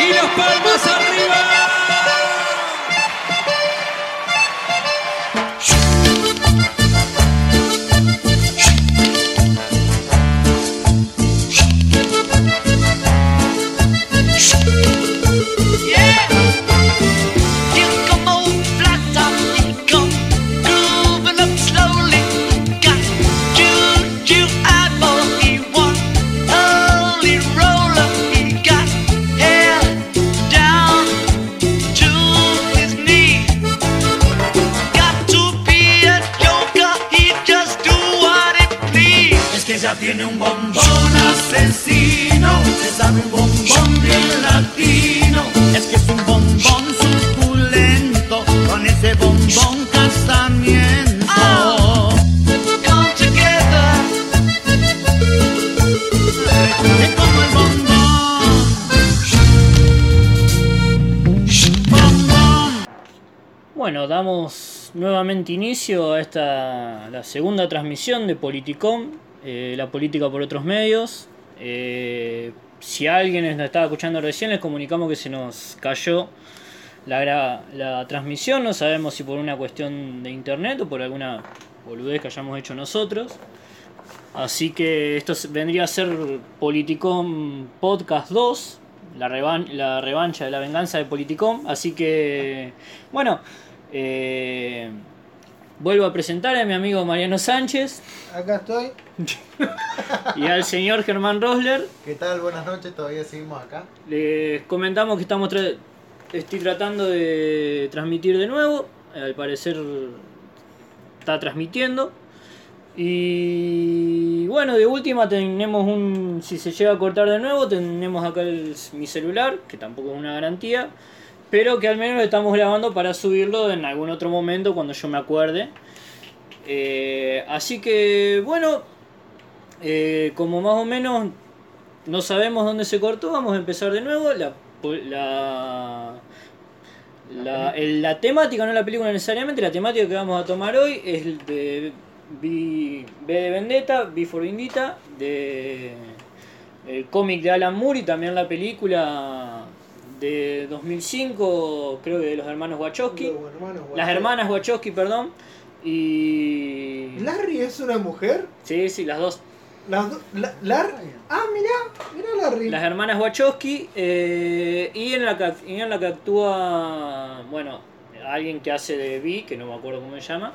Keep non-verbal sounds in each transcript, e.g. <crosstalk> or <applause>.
y las palmas arriba. A esta la segunda transmisión de Politicom, eh, la política por otros medios. Eh, si alguien nos estaba escuchando recién, les comunicamos que se nos cayó la, la transmisión. No sabemos si por una cuestión de internet o por alguna boludez que hayamos hecho nosotros. Así que esto vendría a ser Politicom Podcast 2, la, revan- la revancha de la venganza de Politicom. Así que, bueno, eh, vuelvo a presentar a mi amigo Mariano Sánchez Acá estoy. y al señor Germán Rosler. ¿Qué tal? Buenas noches, todavía seguimos acá. Les comentamos que estamos tra- estoy tratando de transmitir de nuevo. Al parecer está transmitiendo. Y bueno, de última tenemos un. Si se llega a cortar de nuevo, tenemos acá el- mi celular, que tampoco es una garantía. Pero que al menos lo estamos grabando para subirlo en algún otro momento cuando yo me acuerde. Eh, así que bueno, eh, como más o menos no sabemos dónde se cortó, vamos a empezar de nuevo. La, la, la, el- la temática, no la película necesariamente, la temática que vamos a tomar hoy es de V, V de Vendetta, V for Vendetta, de el cómic de Alan Moore y también la película de 2005, creo que de los hermanos Wachowski. Los hermanos Las hermanas Wachowski, perdón. Y... ¿Larry es una mujer? Sí, sí, las dos. Las do- la- Lar- Ah, mirá, mirá Larry. Las hermanas Wachowski eh, y, en la que, y en la que actúa, bueno, alguien que hace de Vi, que no me acuerdo cómo se llama,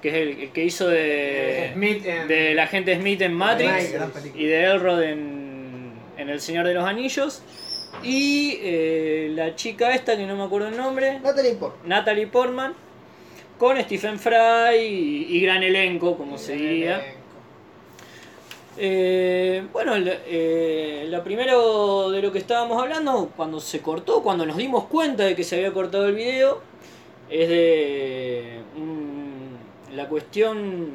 que es el, el que hizo de, Smith en- del agente Smith en Matrix Matrix, gran película. y de Elrod en, en El Señor de los Anillos. Y eh, la chica esta, que no me acuerdo el nombre, Natalie Portman. Natalie Portman, con Stephen Fry y, y gran elenco, como se diría. Eh, bueno, eh, lo primero de lo que estábamos hablando, cuando se cortó, cuando nos dimos cuenta de que se había cortado el video, es de mm, la cuestión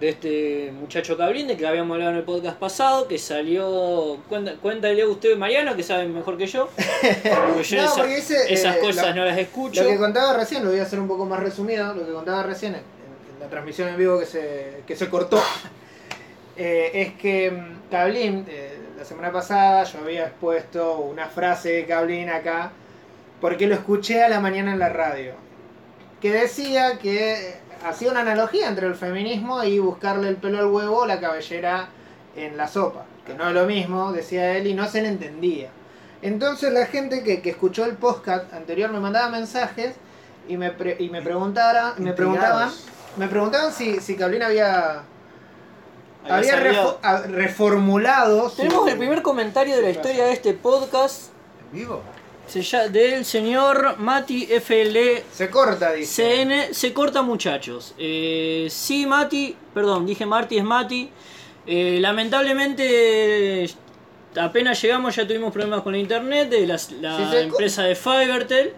de este muchacho Cablín, de que habíamos hablado en el podcast pasado, que salió... Cuenta, cuéntale usted, Mariano, que sabe mejor que yo. Porque yo <laughs> No, esa- porque ese, esas eh, cosas lo- no las escucho. Lo que contaba recién, lo voy a hacer un poco más resumido, lo que contaba recién en, en la transmisión en vivo que se, que se cortó, <laughs> eh, es que mm, Cablín, eh, la semana pasada yo había expuesto una frase de Cablín acá, porque lo escuché a la mañana en la radio, que decía que hacía una analogía entre el feminismo y buscarle el pelo al huevo o la cabellera en la sopa, que no es lo mismo, decía él, y no se le entendía. Entonces la gente que, que escuchó el podcast anterior me mandaba mensajes y me, pre- y me, preguntara, me preguntaban me preguntaban si, si Cablín había, Había había salido- refo- a- reformulado su- Tenemos el primer comentario de la historia de este podcast. ¿En vivo? Se llama, del señor Mati FL Se corta, dice. CN. Se corta, muchachos. Eh, sí, Mati. Perdón, dije Marty, es Mati. Eh, lamentablemente, apenas llegamos ya tuvimos problemas con la internet de las- la, Sí, empresa de Fivertel.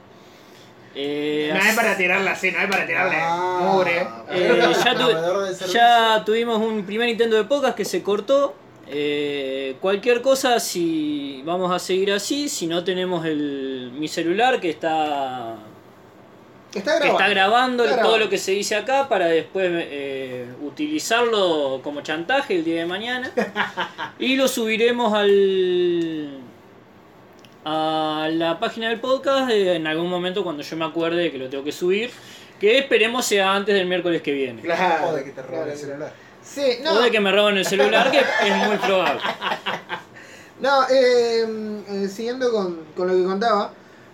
Eh, No es para tirarla así, no es para tirarle Ah. mugre. Eh, ya, tu- ya tuvimos un primer intento de podcast que se cortó. Eh, cualquier cosa, si vamos a seguir así, si no tenemos el, mi celular que está, Está que grabando. está grabando Está todo grabando. lo que se dice acá para después eh, utilizarlo como chantaje el día de mañana. <laughs> y lo subiremos al, a la página del podcast eh, en algún momento cuando yo me acuerde de que lo tengo que subir. Que esperemos sea antes del miércoles que viene. Claro. O de que te claro, el celular. Sí, no. O de que me roben el celular, que es muy probable. No, eh, eh, siguiendo con, con lo que contaba.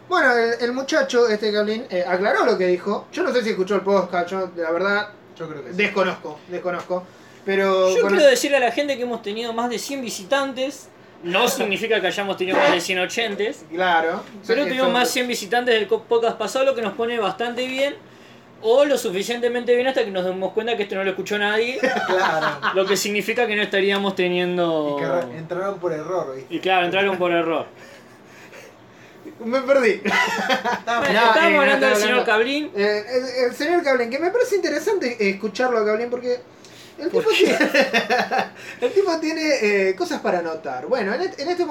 Bueno, el, el muchacho, este Gablin, eh, aclaró lo que dijo. Yo no sé si escuchó el podcast, yo la verdad Yo creo que sí. desconozco, desconozco. Pero Yo quiero decirle a la gente que hemos tenido más de 100 visitantes. No <laughs> significa que hayamos tenido más de 100 oyentes. claro. Pero tuvimos más 100 visitantes del podcast pasado, lo que nos pone bastante bien. O lo suficientemente bien hasta que nos demos cuenta que esto no lo escuchó nadie. <laughs> Claro. Lo que significa que no estaríamos teniendo... Y que ra- entraron por error, ¿viste? Y claro, entraron por error. <laughs> Me perdí. Estábamos- No, eh, hablando del señor. Cablín. Eh, el, el señor Cablin, que me parece interesante escucharlo a Cablin porque el tipo tiene, <laughs> el tipo tiene eh, cosas para anotar. Bueno, en este, en, este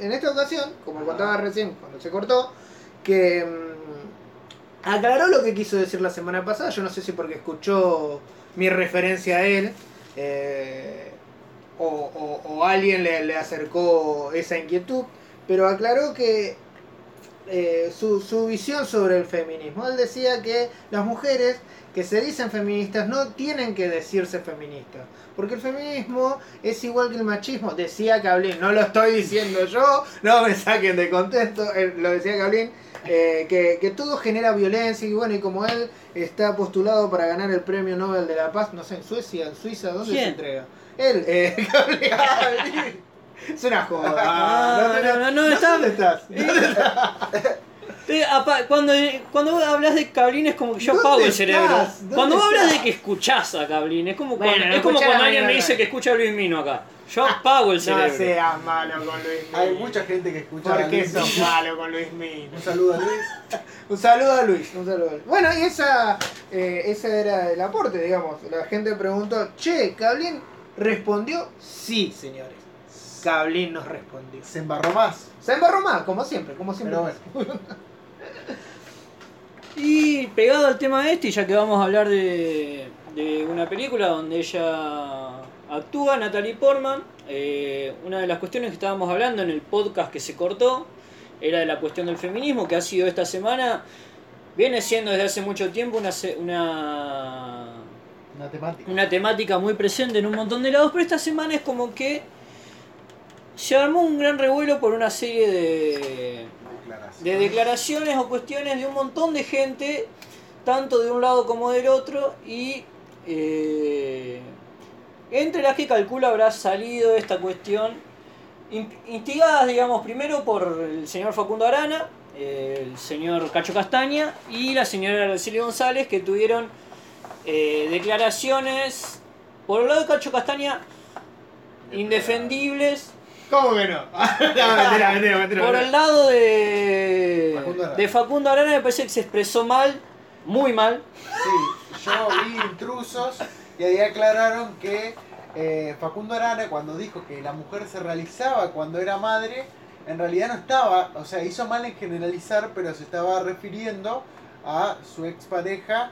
en esta ocasión, como contaba recién cuando se cortó, que mm, aclaró lo que quiso decir la semana pasada. Yo no sé si porque escuchó mi referencia a él eh, o, o- alguien le, le acercó esa inquietud, pero aclaró que eh, su, su visión sobre el feminismo. Él decía que las mujeres que se dicen feministas no tienen que decirse feministas. Porque el feminismo es igual que el machismo. Decía Cablín, no lo estoy diciendo yo, no me saquen de contexto, él- lo decía Cablín, eh, que, que todo genera violencia y bueno, y como él está postulado para ganar el premio Nobel de la Paz, no sé, en Suecia, en Suiza, ¿dónde ¿Quién? se entrega? Él, eh, <laughs> Cablín. Es una joda. Ah, tenés- no, no, no, está- <laughs> ¿Dónde estás? Eh, apa- Cuando, cuando vos hablas de Cablín es como que yo ¿Dónde apago el cerebro. ¿Dónde Cuando vos hablas de que escuchás a Cablín, es como Bueno, cuando, no es como cuando alguien me dice que escucha a Luis Mino acá. Yo apago el No cerebro. seas malo con Luis Mino. Hay mucha gente que escucha a ¿Por qué Luis. sos malo con Luis Mino? Un saludo a Luis. <laughs> Un saludo a Luis, un saludo a Luis. Bueno, y esa, eh, ese era el aporte, digamos. La gente preguntó, che, ¿Cablín respondió? Sí, señores. Cablín nos respondió. Se embarró más. Se embarró más, como siempre, como siempre. Pero bueno. <laughs> Y pegado al tema este, y ya que vamos a hablar de, de una película donde ella actúa, Natalie Portman, eh, una de las cuestiones que estábamos hablando en el podcast que se cortó era de la cuestión del feminismo, que ha sido esta semana, viene siendo desde hace mucho tiempo una, una, Una temática. una temática muy presente en un montón de lados, pero esta semana es como que se armó un gran revuelo por una serie de, Declaración. de declaraciones o cuestiones de un montón de gente, tanto de un lado como del otro, y eh, entre las que calculo habrá salido esta cuestión, in- instigadas, digamos, primero por el señor Facundo Arana, el señor Cacho Castaña y la señora Araceli González, que tuvieron eh, declaraciones, por el lado de Cacho Castaña, indefendibles, ¿Cómo que no? <laughs> no, mentira, mentira, mentira. por el lado de Facundo Arana. de Facundo Arana me parece que se expresó mal, muy mal. Sí, yo vi intrusos y ahí aclararon que eh, Facundo Arana cuando dijo que la mujer se realizaba cuando era madre, en realidad no estaba, o sea, hizo mal en generalizar, pero se estaba refiriendo a su expareja,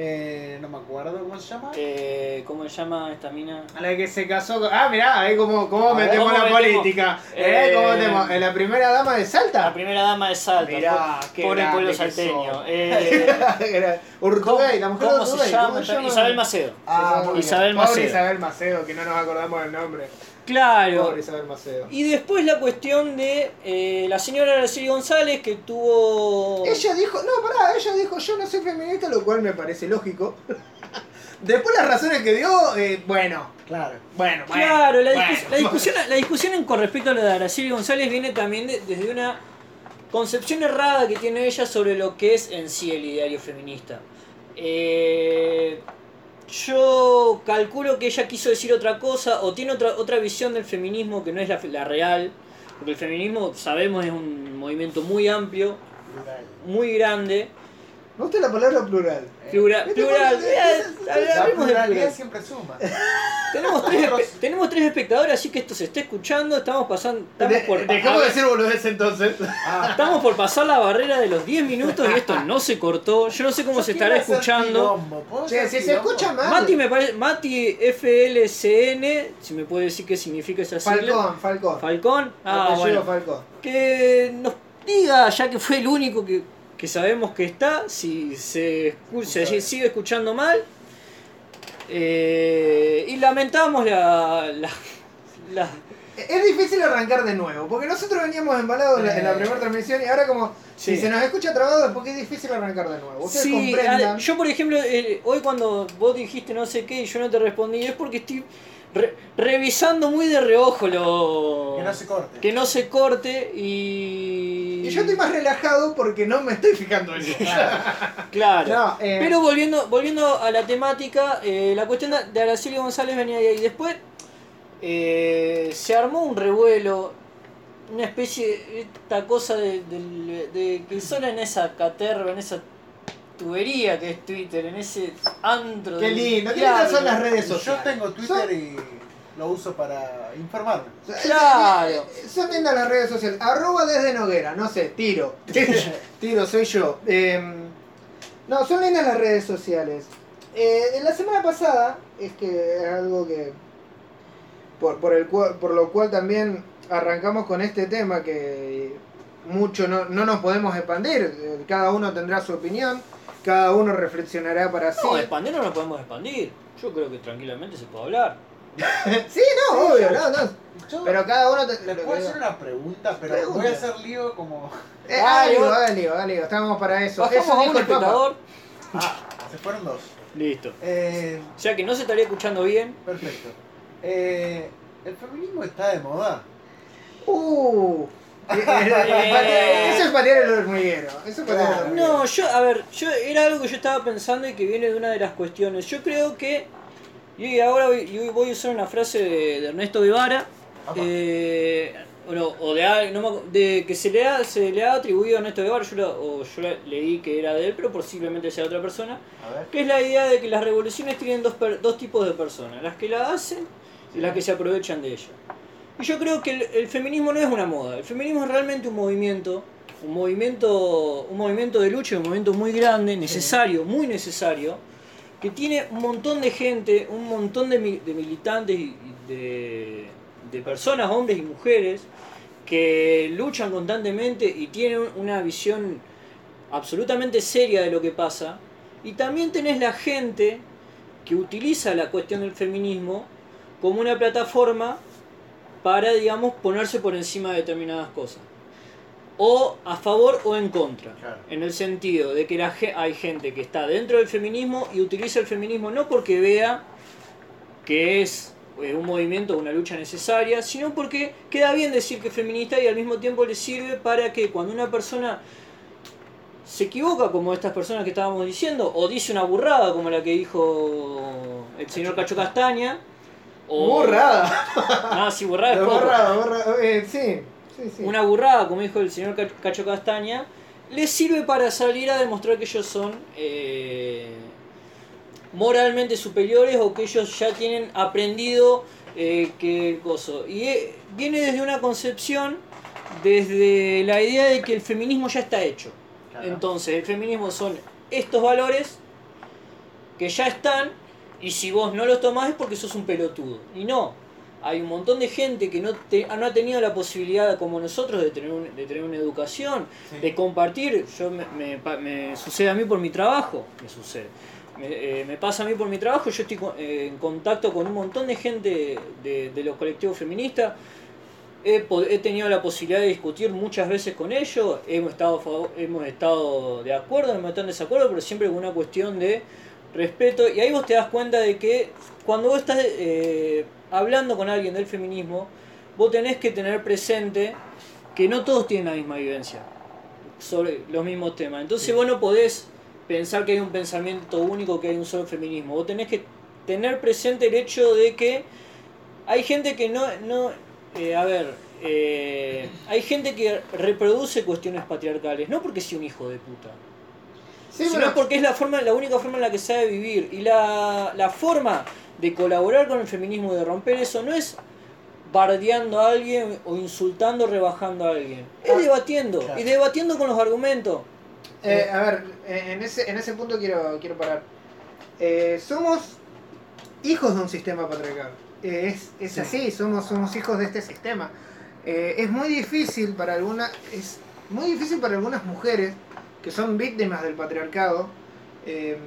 eh, no me acuerdo cómo se llama. Eh, ¿Cómo se llama esta mina? A la que se casó con... Ah, mirá, ahí como, como metemos ¿cómo la metemos? política. Eh, Eh, ¿Cómo metemos? ¿En la primera dama de La Salta? primera dama de Salta. Mirá, po- qué pobre grande pueblo salteño. Eh, <laughs> Urtubey, la mujer de ¿Cómo se Urtubey, llama? ¿cómo se llama? Isabel Macedo. Ah. Isabel Pobre Macedo. Isabel Macedo, que no nos acordamos del nombre. Claro. Pobre Isabel Macedo. Y después la cuestión de eh, la señora Araceli González que tuvo... Ella dijo, no, pará, ella dijo, yo no soy feminista, lo cual me parece lógico. <laughs> Después las razones que dio, eh, bueno, Claro. bueno, bueno. Claro, la, bueno. la discusión, la discusión en con respecto a lo de Araceli González viene también de- desde una concepción errada que tiene ella sobre lo que es en sí el ideario feminista. Eh, yo calculo que ella quiso decir otra cosa o tiene otra, otra visión del feminismo que no es la, la real, porque el feminismo, sabemos, es un movimiento muy amplio, muy grande, Me gusta la palabra plural. plural. ¿Viste plural. cómo- Eh, La plural. siempre suma. <laughs> Tenemos tres, tenemos tres espectadores, así que esto se está escuchando. Estamos pasando. Estamos De- por, Dejamos de decir boludez entonces. Ah, estamos por pasar la barrera de los 10 minutos y esto no se cortó. Yo no sé cómo se estará escuchando. quilombo. ¿Puedo Che, hacer si se escucha mal. Mati me parece. Mati FLCN, si me puede decir qué significa esa sigla. Falcón, Falcón. Falcón. Ah, bueno. Falcón. Que nos diga, ya que fue el único que, que sabemos que está, si se, escu- se sigue escuchando mal. Eh, y lamentamos la, la, la- Es difícil arrancar de nuevo, porque nosotros veníamos embalados en la, en la primera transmisión y ahora como si se nos escucha trabado es porque es difícil arrancar de nuevo. Ustedes Sí, comprendan. yo por ejemplo, eh, hoy cuando vos dijiste no sé qué y yo no te respondí, es porque estoy re- revisando muy de reojo lo... Que no se corte. que no se corte y... Y yo estoy más relajado porque no me estoy fijando en <laughs> eso. Claro. No, eh, Pero volviendo, volviendo a la temática, eh, la cuestión de- Araceli González venía de ahí. Después eh, se armó un revuelo, una especie, esta cosa de, de- de que solo en esa caterva, en esa tubería que es Twitter, en ese antro. Qué lindo. ¿Qué lindas son las redes Yo sociales? tengo Twitter y lo uso para informarme. Claro. <laughs> Son lindas las redes sociales. Arroba desde Noguera, no sé, tiro. <laughs> tiro, soy yo. Eh, no, son lindas las redes sociales. Eh, en la semana pasada, es que es algo que. Por, por, el, cual- por lo cual también arrancamos con este tema que mucho no, no nos podemos expandir. Eh, Cada uno tendrá su opinión, cada uno reflexionará para sí. No, expandir no lo podemos expandir. Yo creo que tranquilamente se puede hablar. <laughs> Sí, no, obvio, no, no. Yo Pero cada uno. te- les puedo hacer una pregunta, pero Pregunta. voy a hacer lío como. Eh, Ah, lío, haga lío, haga lío, Estábamos para eso. Bajamos Eso a un dijo el Papa. espectador. Ah, se fueron dos. Listo. Eh, O sea que no se estaría escuchando bien. perfecto. Eh, ¿El feminismo está de moda? Uh. Eso es patear el hormiguero. Eso es patear el hormiguero. No, yo, a ver, yo era algo que yo estaba pensando y que viene de una de las cuestiones. Yo creo que, y ahora voy, a usar una frase de, de Ernesto Guevara, eh, o, no, o de, no me de que se le, ha, se le ha atribuido a Ernesto Guevara, yo, la- o yo la- leí que era de él, pero posiblemente sea de otra persona, que es la idea de que las revoluciones tienen dos, per- dos tipos de personas, las que la hacen y las que se aprovechan de ella. Y yo creo que el, el feminismo no es una moda, el feminismo es realmente un movimiento, un movimiento, un movimiento de lucha, un movimiento muy grande, necesario, muy necesario, que tiene un montón de gente, un montón de, mi- de militantes y y de, de personas, hombres y mujeres, que luchan constantemente y tienen una visión absolutamente seria de lo que pasa. Y también tenés la gente que utiliza la cuestión del feminismo como una plataforma para, digamos, ponerse por encima de determinadas cosas. O a favor o en contra. Claro. En el sentido de que la hay gente que está dentro del feminismo y utiliza el feminismo no porque vea que es eh, un movimiento o una lucha necesaria, sino porque queda bien decir que es feminista y al mismo tiempo le sirve para que cuando una persona se equivoca, como estas personas que estábamos diciendo, o dice una burrada como la que dijo el señor Cacho Castaña, o... Burrada. Ah, sí, burrada es poco. Burrada, burrada. Eh, sí, sí, sí. Una burrada, como dijo el señor Ca- Cacho Castaña, les sirve para salir a demostrar que ellos son eh, moralmente superiores o que ellos ya tienen aprendido eh, que el coso. Y eh, viene desde una concepción, desde la idea de que el feminismo ya está hecho. Claro. Entonces, el feminismo son estos valores que ya están y si vos no los tomás es porque sos un pelotudo. Y no, hay un montón de gente que no, te- no ha tenido la posibilidad como nosotros de tener, un- de tener una educación, Sí. de compartir. Yo me, me me sucede a mí por mi trabajo, me sucede. Me, eh, me pasa a mí por mi trabajo, yo estoy con- eh, en contacto con un montón de gente de, de los colectivos feministas. He, he tenido la posibilidad de discutir muchas veces con ellos, hemos estado, hemos estado de acuerdo, hemos estado en desacuerdo, pero siempre con una cuestión de respeto. Y ahí vos te das cuenta de que cuando vos estás eh, hablando con alguien del feminismo, vos tenés que tener presente que no todos tienen la misma vivencia sobre los mismos temas. Entonces vos no podés pensar que hay un pensamiento único, que hay un solo feminismo. Vos tenés que tener presente el hecho de que hay gente que no... no eh, a ver, eh, hay gente que reproduce cuestiones patriarcales, no porque sea un hijo de puta, Sí, sino porque es la forma la única forma en la que sabe vivir y la, la forma de colaborar con el feminismo de romper eso no es bardeando a alguien o insultando rebajando a alguien es Ah, debatiendo claro. y debatiendo con los argumentos eh, a ver, en ese, en ese punto quiero, quiero parar. Eh, somos hijos de un sistema patriarcal. Eh, es es Sí. así, somos, somos hijos de este sistema. Es muy difícil para alguna. Es, muy difícil para algunas mujeres que son víctimas del patriarcado eh,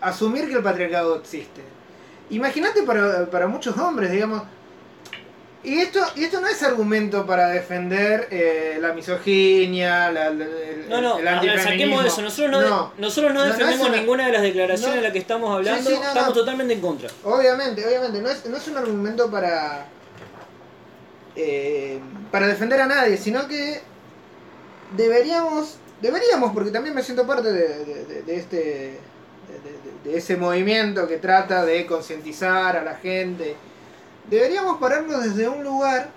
asumir que el patriarcado existe. Imagínate para, para muchos hombres, digamos, y esto, y esto no es argumento para defender eh, la misoginia, la, la- el, No, no, el ver, saquemos eso. Nosotros no, No. nosotros no No, no defendemos ninguna de las declaraciones de las que estamos hablando. Sí, sí, no, estamos totalmente en contra. Obviamente, obviamente, no es, no es un argumento para eh, para defender a nadie, sino que deberíamos, deberíamos, porque también me siento parte de, este de, ese movimiento que trata de concientizar a la gente, deberíamos pararnos desde un lugar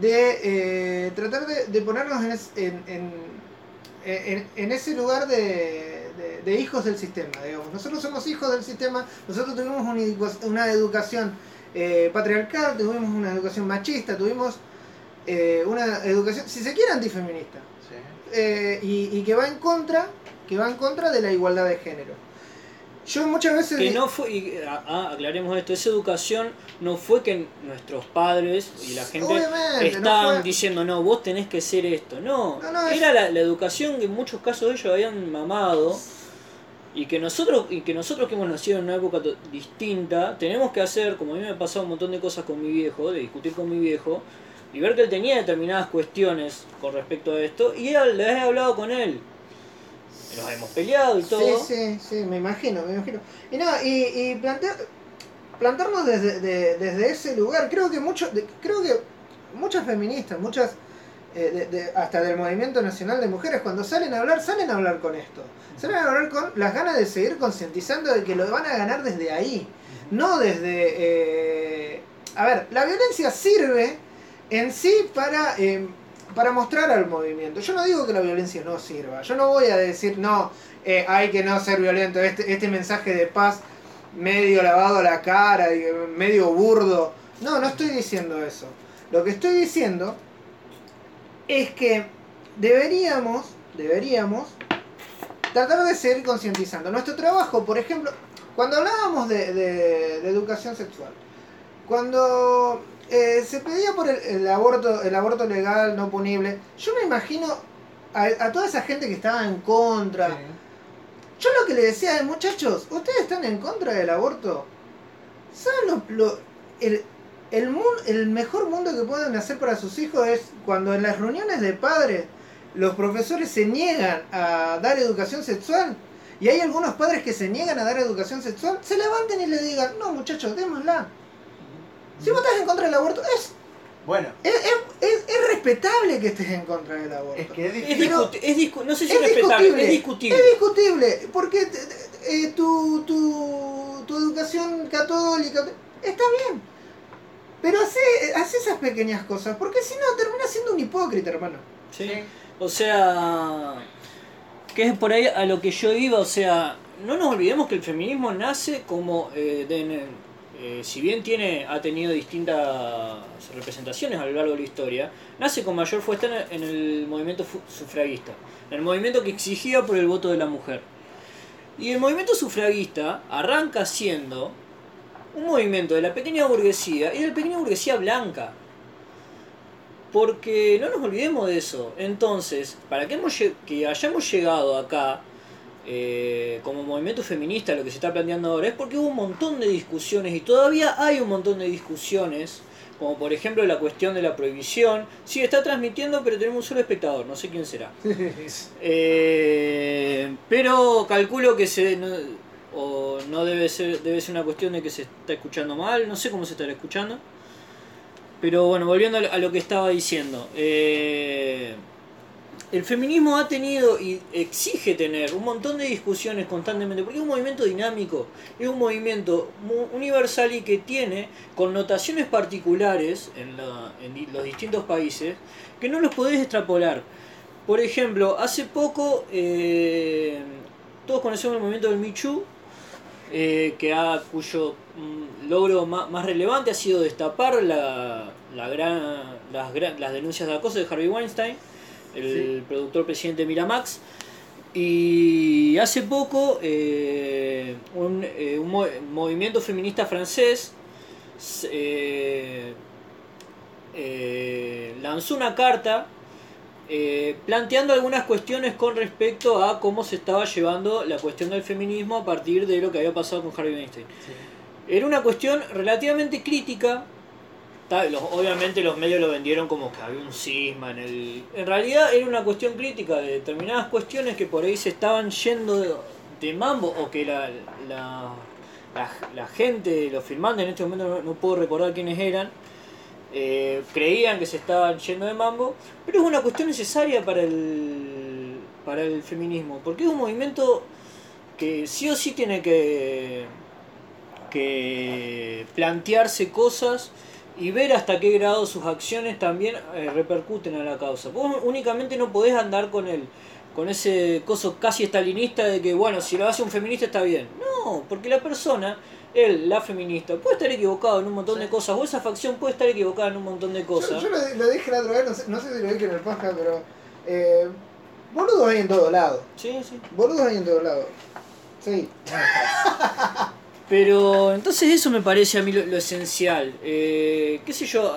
de eh, tratar de, ponernos en, es- en, en- en- en ese lugar de, hijos del sistema, digamos. Nosotros somos hijos del sistema, nosotros tuvimos una, edu- una educación eh, patriarcal, tuvimos una educación machista, tuvimos eh, una educación, si se quiere, antifeminista. Eh, y, y que va en contra, que va en contra de la igualdad de género. Yo muchas veces Que no fue, y, ah, ah, aclaremos esto, esa educación no fue que nuestros padres y la gente no estaban fue- diciendo, no, vos tenés que ser esto. No, No, no, es- era la, la educación que en muchos casos ellos habían mamado y que nosotros y que nosotros que hemos nacido en una época distinta tenemos que hacer, como a mí me ha pasado un montón de cosas con mi viejo, de discutir con mi viejo, y ver que él tenía determinadas cuestiones con respecto a esto, y le he hablado con él. Nos hemos peleado y todo. Sí, sí, sí, me imagino, me imagino. Y no, y, y plantear, plantarnos desde, de- desde ese lugar, creo que mucho, de- creo que muchas feministas, muchas eh, de- de- hasta del movimiento nacional de mujeres, cuando salen a hablar, salen a hablar con esto. Salen a hablar con las ganas de seguir concientizando de que lo van a ganar desde ahí. No desde. eh, a ver, la violencia sirve en sí para, eh, para mostrar al movimiento. Yo no digo que la violencia no sirva. Yo no voy a decir, no, eh, hay que no ser violento. Este, este mensaje de paz medio lavado a la cara, eh, medio burdo. No, no estoy diciendo eso. Lo que estoy diciendo es que deberíamos, deberíamos tratar de seguir concientizando. Nuestro trabajo, por ejemplo, cuando hablábamos de educación sexual, cuando eh, se pedía por el, el aborto, el aborto legal, no punible, yo me imagino a, a toda esa gente que estaba en contra. Sí. Yo lo que le decía es, muchachos, ¿ustedes están en contra del aborto? ¿Saben lo, lo- el, el, mun- el mejor mundo que pueden hacer para sus hijos es cuando en las reuniones de padres los profesores se niegan a dar educación sexual? Y hay algunos padres que se niegan a dar educación sexual, se levanten y le digan, no muchachos, démosla. Si vos estás en contra del aborto, es, Bueno, es, es- es- es respetable que estés en contra del aborto. es que es discuti- es discu- no sé si Es discutible. es discutible. Es discutible, porque te- te- eh, tu, tu, tu educación católica está bien. Pero hace, hace esas pequeñas cosas, porque si no terminas siendo un hipócrita, hermano. Sí. Sí. O sea, que es por ahí a lo que yo iba, o sea, no nos olvidemos que el feminismo nace como, eh, de- eh, si bien tiene ha tenido distintas representaciones a lo largo de la historia, nace con mayor fuerza en el, en el movimiento sufragista, en el movimiento que exigía por el voto de la mujer. Y el movimiento sufragista arranca siendo un movimiento de la pequeña burguesía y de la pequeña burguesía blanca. Porque no nos olvidemos de eso. Entonces, para hemos, que hayamos llegado acá eh, como movimiento feminista, lo que se está planteando ahora, es porque hubo un montón de discusiones y todavía hay un montón de discusiones, como por ejemplo la cuestión de la prohibición. Sí, está transmitiendo, pero tenemos un solo espectador, no sé quién será. <laughs> Eh, pero calculo que se no, o no debe ser debe ser una cuestión de que se está escuchando mal, no sé cómo se estará escuchando. Pero bueno, volviendo a lo- a lo que estaba diciendo. eh, el feminismo ha tenido y exige tener un montón de discusiones constantemente, porque es un movimiento dinámico, es un movimiento universal y que tiene connotaciones particulares en, la- en los distintos países que no los podés extrapolar. Por ejemplo, hace poco eh, todos conocemos el movimiento del Michu, eh, que ha, cuyo mm, logro ma- más, relevante ha sido destapar la, la gran, las, las denuncias de acoso de Harvey Weinstein, el productor presidente de Miramax. Y hace poco eh, un, eh, un mo- movimiento feminista francés eh, lanzó una carta planteando algunas cuestiones con respecto a cómo se estaba llevando la cuestión del feminismo a partir de lo que había pasado con Harvey Weinstein. Era una cuestión relativamente crítica. Los- obviamente los medios lo vendieron como que había un cisma en el... En realidad era una cuestión crítica de determinadas cuestiones que por ahí se estaban yendo de, mambo o que la, la, la, gente, los firmantes en este momento no, no puedo recordar quiénes eran, eh, creían que se estaban yendo de mambo, pero es una cuestión necesaria para el, para el feminismo, porque es un movimiento que sí o sí tiene que, que plantearse cosas y ver hasta qué grado sus acciones también eh, repercuten a la causa. Vos únicamente no podés andar con el con ese coso casi estalinista de que bueno, si lo hace un feminista está bien. No, porque la persona, él, la feminista, puede estar equivocado en un montón de cosas, o esa facción puede estar equivocada en un montón de Yo, cosas. yo lo, lo dije la otra vez, no sé, no sé si lo dije en el podcast, pero. Eh, boludos hay en todos lados. Sí, sí. Boludos hay en todos lados. Sí. <laughs> Pero entonces eso me parece a mí lo, esencial. Eh, ¿Qué sé yo?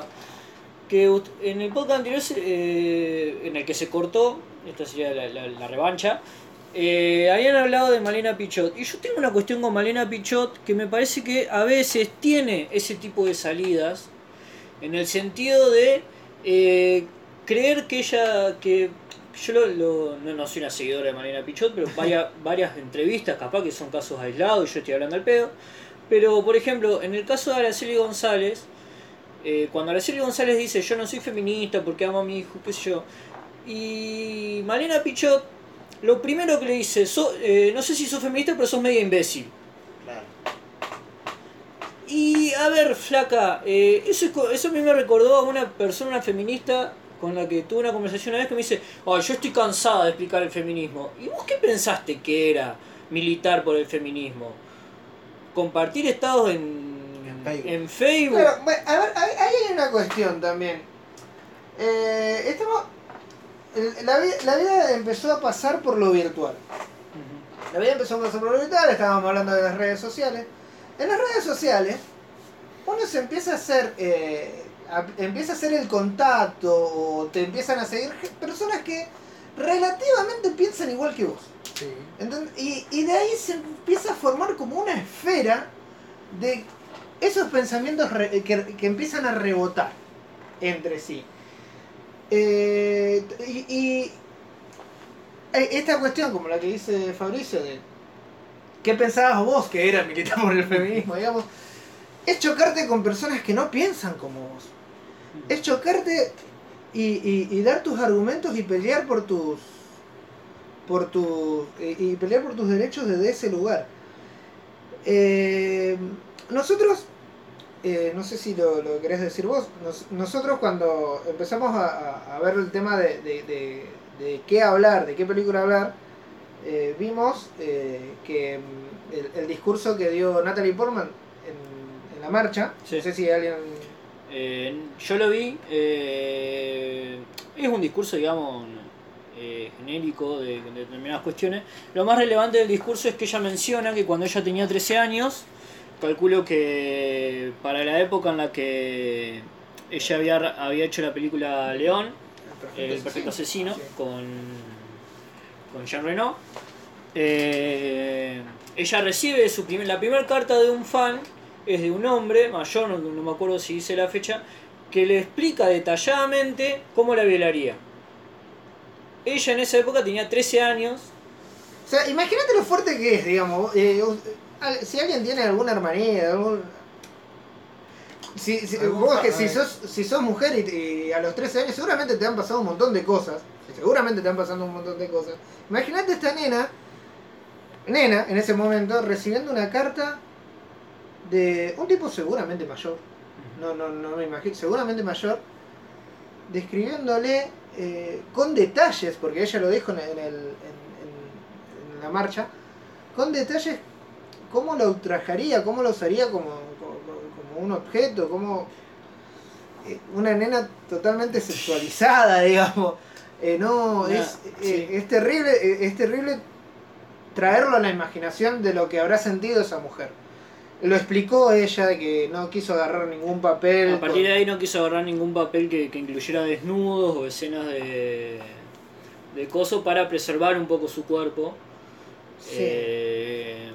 Que en el podcast anterior, eh, en el que se cortó, esta sería la revancha, eh, habían hablado de Malena Pichot. Y yo tengo una cuestión con Malena Pichot que me parece que a veces tiene ese tipo de salidas, en el sentido de eh, creer que ella, que yo lo, lo- no, no soy una seguidora de Malena Pichot, pero <laughs> varias, varias entrevistas, capaz que son casos aislados y yo estoy hablando al pedo. Pero, por ejemplo, en el caso de Araceli González, eh, cuando Araceli González dice yo no soy feminista porque amo a mi hijo, qué sé yo, y Malena Pichot, lo primero que le dice, "So- eh, no sé si sos feminista, pero sos media imbécil. Claro. Y a ver, flaca, eh, eso, eso a mí me recordó a una persona, una feminista, con la que tuve una conversación una vez que me dice, ay, yo estoy cansada de explicar el feminismo. ¿Y vos qué pensaste que era militar por el feminismo? ¿Compartir estados en, En Facebook. en Facebook? A ver, ahí hay una cuestión también. Eh, estamos. La, la vida empezó a pasar por lo virtual. La vida empezó a pasar por lo virtual, estábamos hablando de las redes sociales. En las redes sociales, uno se empieza a hacer. eh, empieza a hacer el contacto o te empiezan a seguir personas que relativamente piensan igual que vos. Sí. ¿Entend- Y, y de ahí se empieza a formar como una esfera de esos pensamientos re- que, que empiezan a rebotar entre sí. Eh, y, y eh, esta cuestión, como la que dice Fabricio, de qué pensabas vos que era militar por el feminismo, <laughs> digamos, es chocarte con personas que no piensan como vos. Es chocarte y, y- dar tus argumentos y pelear por tus por tus y, pelear por tus derechos desde ese lugar. Eh, nosotros, eh, no sé si lo, lo querés decir vos, nos- nosotros cuando empezamos a, a- ver el tema de, de- de- qué hablar, de qué película hablar, eh, vimos eh, que el, el discurso que dio Natalie Portman la marcha, Sí. no sé si alguien... Eh, yo lo vi, eh, es un discurso, digamos, eh, genérico de, de determinadas cuestiones. Lo más relevante del discurso es que ella menciona que cuando ella tenía 13 años, calculo que para la época en la que ella había, había hecho la película León, El Perfecto Asesino, Sí. con, con Jean Reno, ella recibe su primer, la primera carta de un fan, es de un hombre mayor, no, no me acuerdo si dice la fecha, que le explica detalladamente cómo la violaría. Ella en esa época tenía 13 años, O sea, imagínate lo fuerte que es, digamos. eh, si alguien tiene alguna hermanía, algún... Si, si- Algún vos que si sos, si sos mujer y, y a los 13 años seguramente te han pasado un montón de cosas. Seguramente te han pasado un montón de cosas. Imagínate esta nena, nena en ese momento, recibiendo una carta de un tipo seguramente mayor. No, no, no me imagino, seguramente mayor, describiéndole eh, con detalles, porque ella lo dijo en, en el, en- en- en la marcha, con detalles cómo lo ultrajaría, cómo lo usaría como, como, como un objeto, como eh, una nena totalmente sexualizada, <laughs> digamos. Eh, no, es, sí. es terrible, es terrible traerlo a la imaginación de lo que habrá sentido esa mujer. Lo explicó ella de que no quiso agarrar ningún papel. A partir de ahí no quiso agarrar ningún papel que, que incluyera desnudos o escenas de, de coso para preservar un poco su cuerpo. Sí. Eh,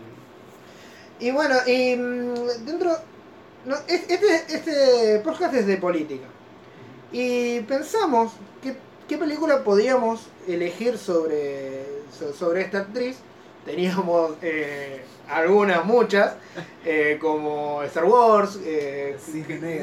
Y bueno, y mm, dentro. No, este, este podcast es de política. Y pensamos qué, qué película podíamos elegir sobre, so- sobre esta actriz. Teníamos eh, algunas, muchas, eh, como Star Wars. eh,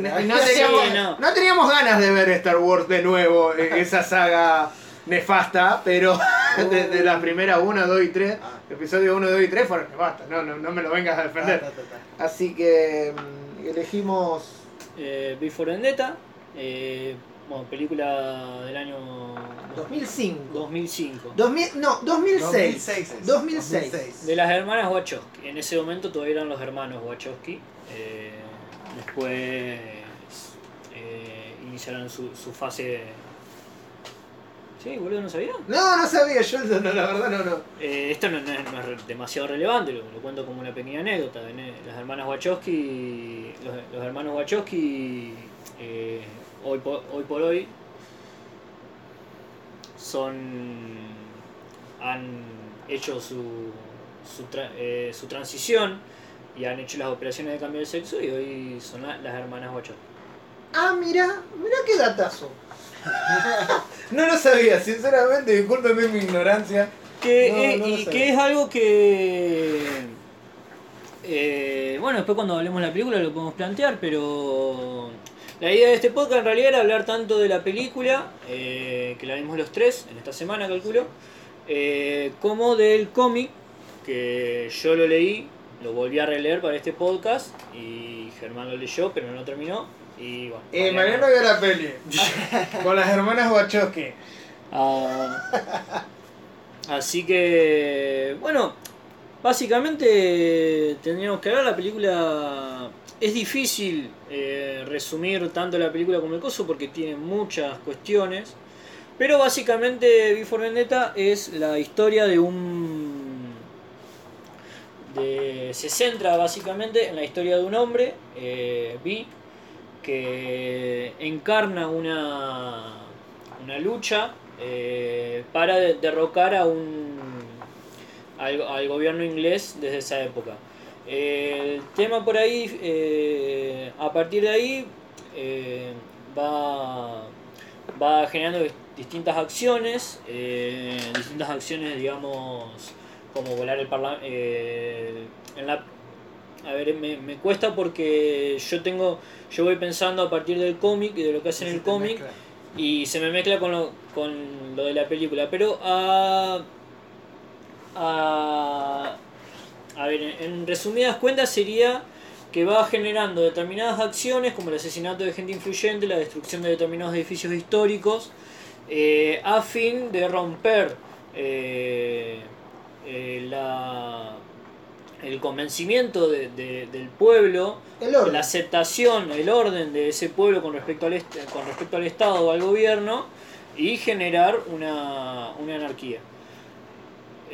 no, teníamos, Sí, no. no teníamos ganas de ver Star Wars de nuevo, eh, esa saga nefasta, pero <laughs> de, de las primeras 1, 2 y 3, Ah. episodio 1, 2 y 3 fueron nefastas, no, no, no me lo vengas a defender. Ta, ta, ta, ta. Así que mm, elegimos. eh, Before Vendetta, eh, bueno, película del año 2005. 2005. 2000, no, 2006. 2006 es. 2006. De las hermanas Wachowski. En ese momento todavía eran los hermanos Wachowski. eh, después eh, iniciaron su, su fase. Sí, boludo, ¿no sabía? No, no sabía, yo no, no, la verdad no, no. Eh, esto no, no es, no es re- demasiado relevante, lo, lo cuento como una pequeña anécdota. Las hermanas Wachowski, los, los hermanos Wachowski, eh, hoy, por, hoy por hoy, son han hecho su, su, tra- eh, su transición y han hecho las operaciones de cambio de sexo y hoy son la- las hermanas Wachowski. Ah, mira, mira qué datazo. <laughs> no lo sabía, sinceramente, discúlpeme mi ignorancia. Que, No, eh, no y que es algo que. eh, bueno, después cuando hablemos de la película lo podemos plantear, pero. La idea de este podcast en realidad era hablar tanto de la película, eh, que la vimos los tres en esta semana, calculo, eh, como del cómic, que yo lo leí, lo volví a releer para este podcast, y Germán lo leyó, pero no lo terminó. Y bueno. Eh, Mariano vio la peli. <laughs> con las hermanas Wachowski. Ah, así que, bueno, básicamente tendríamos que hablar la película. Es difícil eh, resumir tanto la película como el coso porque tiene muchas cuestiones. Pero básicamente Before Vendetta es la historia de un... De, se centra básicamente en la historia de un hombre, eh, Vi, que encarna una, una lucha eh, para de- derrocar a un al, al gobierno inglés desde esa época. El tema por ahí, eh, a partir de ahí, eh, va, va generando dis- distintas acciones, eh, distintas acciones, digamos, como volar el parlamento. en la, a ver, me, me cuesta porque yo tengo, yo voy pensando a partir del cómic y de lo que hace en el cómic y se me mezcla con lo, con lo de la película. Pero a. A, a ver, en, resumidas cuentas sería que va generando determinadas acciones como el asesinato de gente influyente, la destrucción de determinados edificios históricos, eh, a fin de romper eh, eh, la, el convencimiento de- de- del pueblo la aceptación, el orden de ese pueblo con respecto al, con respecto al Estado o al gobierno y generar una, una anarquía.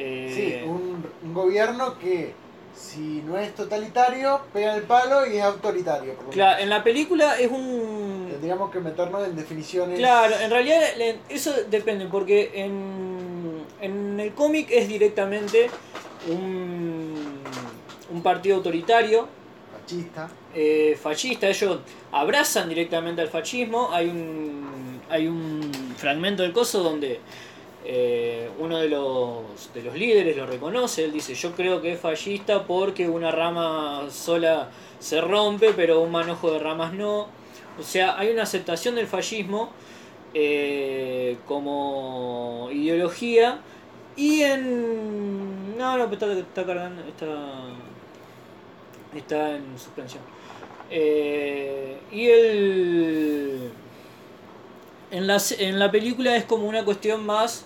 Eh, Sí, un, un gobierno que si no es totalitario, pega el palo y es autoritario. Claro, en la película es un... Tendríamos que meternos en definiciones. Claro, en realidad eso depende, porque en, en el cómic es directamente un, un partido autoritario, Machista. eh, fascista, ellos abrazan directamente al fascismo. Hay un, hay un fragmento del coso donde eh, uno de los, de los líderes lo reconoce. Él dice: Yo creo que es fascista porque una rama sola se rompe, pero un manojo de ramas no. O sea, hay una aceptación del fascismo eh, como ideología. Y en. No, no, está, está cargando. Está está en suspensión. Eh, y el. En la, en la película es como una cuestión más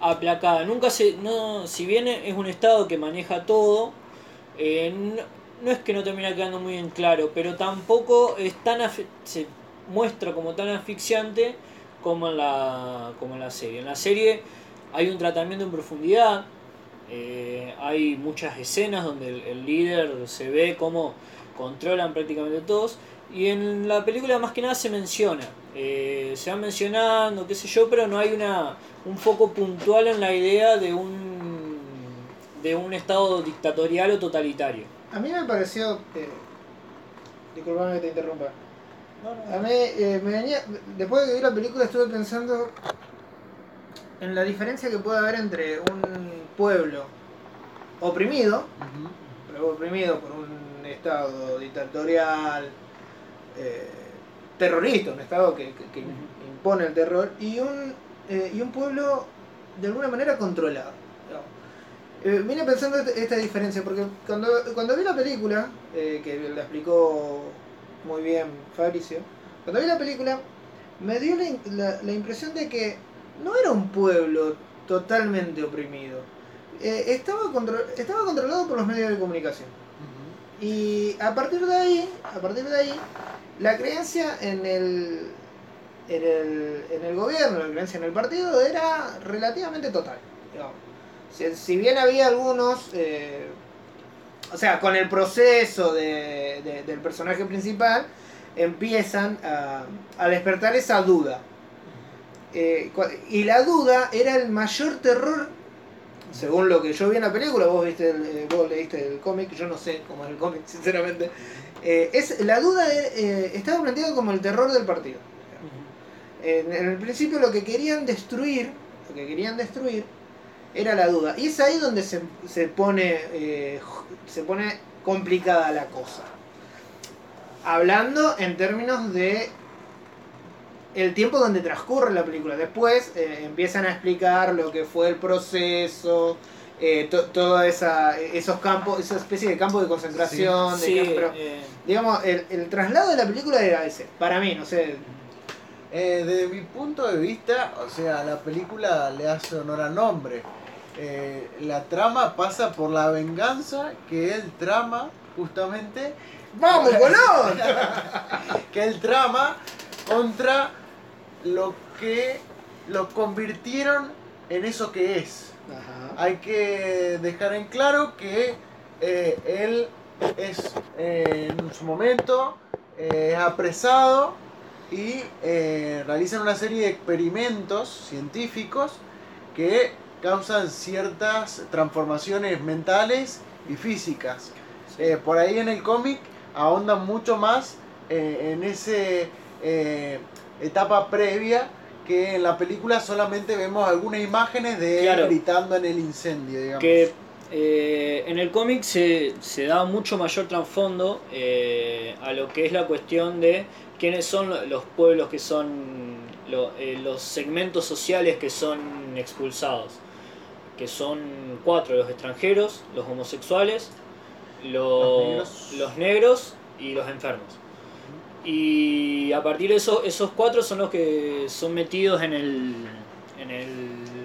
aplacada. Nunca se. No, si bien es un estado que maneja todo, eh, no, no es que no termina quedando muy en claro, pero tampoco es tan se muestra como tan asfixiante como en la, como en la serie. En la serie hay un tratamiento en profundidad. Eh, hay muchas escenas donde el, el líder se ve cómo controlan prácticamente todos. Y en la película más que nada se menciona. Eh, se van mencionando, qué sé yo, pero no hay una un foco puntual en la idea de un de un estado dictatorial o totalitario. A mí me pareció. Eh, disculpame que te interrumpa. A mí eh, me venía. Después de que vi la película estuve pensando en la diferencia que puede haber entre un pueblo oprimido, pero oprimido por un estado dictatorial, eh, terrorista, un estado que, que- que impone el terror, y un, eh, y un pueblo de alguna manera controlado. Eh, vine pensando esta, esta diferencia, porque cuando, cuando vi la película, que la explicó muy bien Fabricio, cuando vi la película me dio la, in- la- la impresión de que no era un pueblo totalmente oprimido. Estaba controlado por los medios de comunicación. Y a partir de ahí, a partir de ahí, la creencia en el, en el, en el gobierno, la creencia en el partido era relativamente total. Si, bien había algunos, eh, o sea, con el proceso de- de- del personaje principal, empiezan a, a despertar esa duda. Eh, y la duda era el mayor terror, según lo que yo vi en la película, vos viste el- eh, vos leíste el cómic, yo no sé cómo es el cómic, <laughs> sinceramente. Eh, es, la duda eh, estaba planteada como el terror del partido. En, el principio lo que querían destruir, lo que querían destruir era la duda. Y es ahí donde se, se pone eh, se pone complicada la cosa. Hablando en términos de el tiempo donde transcurre la película. Después eh, empiezan a explicar lo que fue el proceso, eh, to- toda esa esos campos, esa especie de campo de concentración, de Sí, que- pero, eh, digamos, el, el traslado de la película era ese, para mí, no sé. Eh, desde mi punto de vista, o sea, la película le hace honor al nombre. Eh, la trama pasa por la venganza que él trama justamente, ¡Vamos, <laughs> Colón! que él trama contra lo que lo convirtieron en eso que es. Ajá. Hay que dejar en claro que eh, él es eh, en su momento eh, es apresado y eh, realizan una serie de experimentos científicos que causan ciertas transformaciones mentales y físicas. Por ahí en el cómic ahondan mucho más en ese etapa previa que en la película solamente vemos algunas imágenes de él Claro. gritando en el incendio, digamos. que eh, en el cómic se, se da mucho mayor trasfondo eh, a lo que es la cuestión de quiénes son lo- los pueblos que son lo- eh, los segmentos sociales que son expulsados que son cuatro los extranjeros los homosexuales Los los, negros. los negros y los enfermos y a partir de eso esos cuatro son los que son metidos en el en el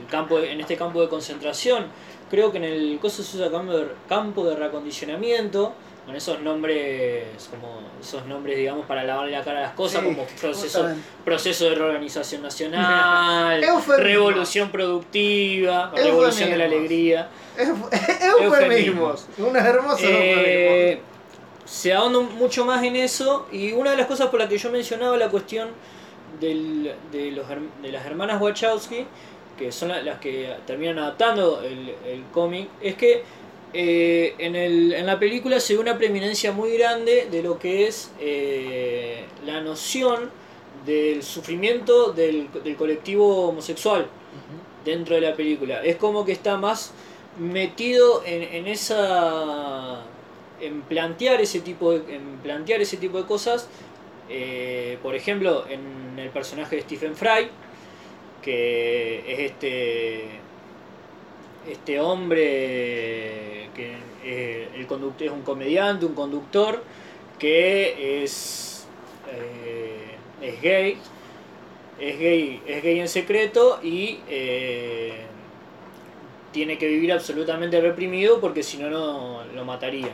campo en este campo de concentración creo que en el coso se usa campo de, campo de reacondicionamiento con esos nombres como esos nombres digamos para lavarle la cara a las cosas Sí, como proceso proceso de reorganización nacional <laughs> revolución productiva Eufemismos. revolución de la alegría <laughs> Eufemismos. Unos hermosos eh, eufemismos. Se ahonda mucho más en eso y una de las cosas por las que yo mencionaba la cuestión del- de, los, de las hermanas Wachowski, que son la- las que terminan adaptando el, el cómic, es que eh, en, el, en la película se ve una preeminencia muy grande de lo que es eh, la noción del sufrimiento del, del colectivo homosexual dentro de la película. Es como que está más metido en, en esa. En plantear ese tipo de. en plantear ese tipo de cosas. Eh, por ejemplo, en el personaje de Stephen Fry, que es este. este hombre que eh, el conductor es un comediante, un conductor, que es. eh, es gay es gay, es gay en secreto y tiene que vivir absolutamente reprimido porque si no, no lo matarían.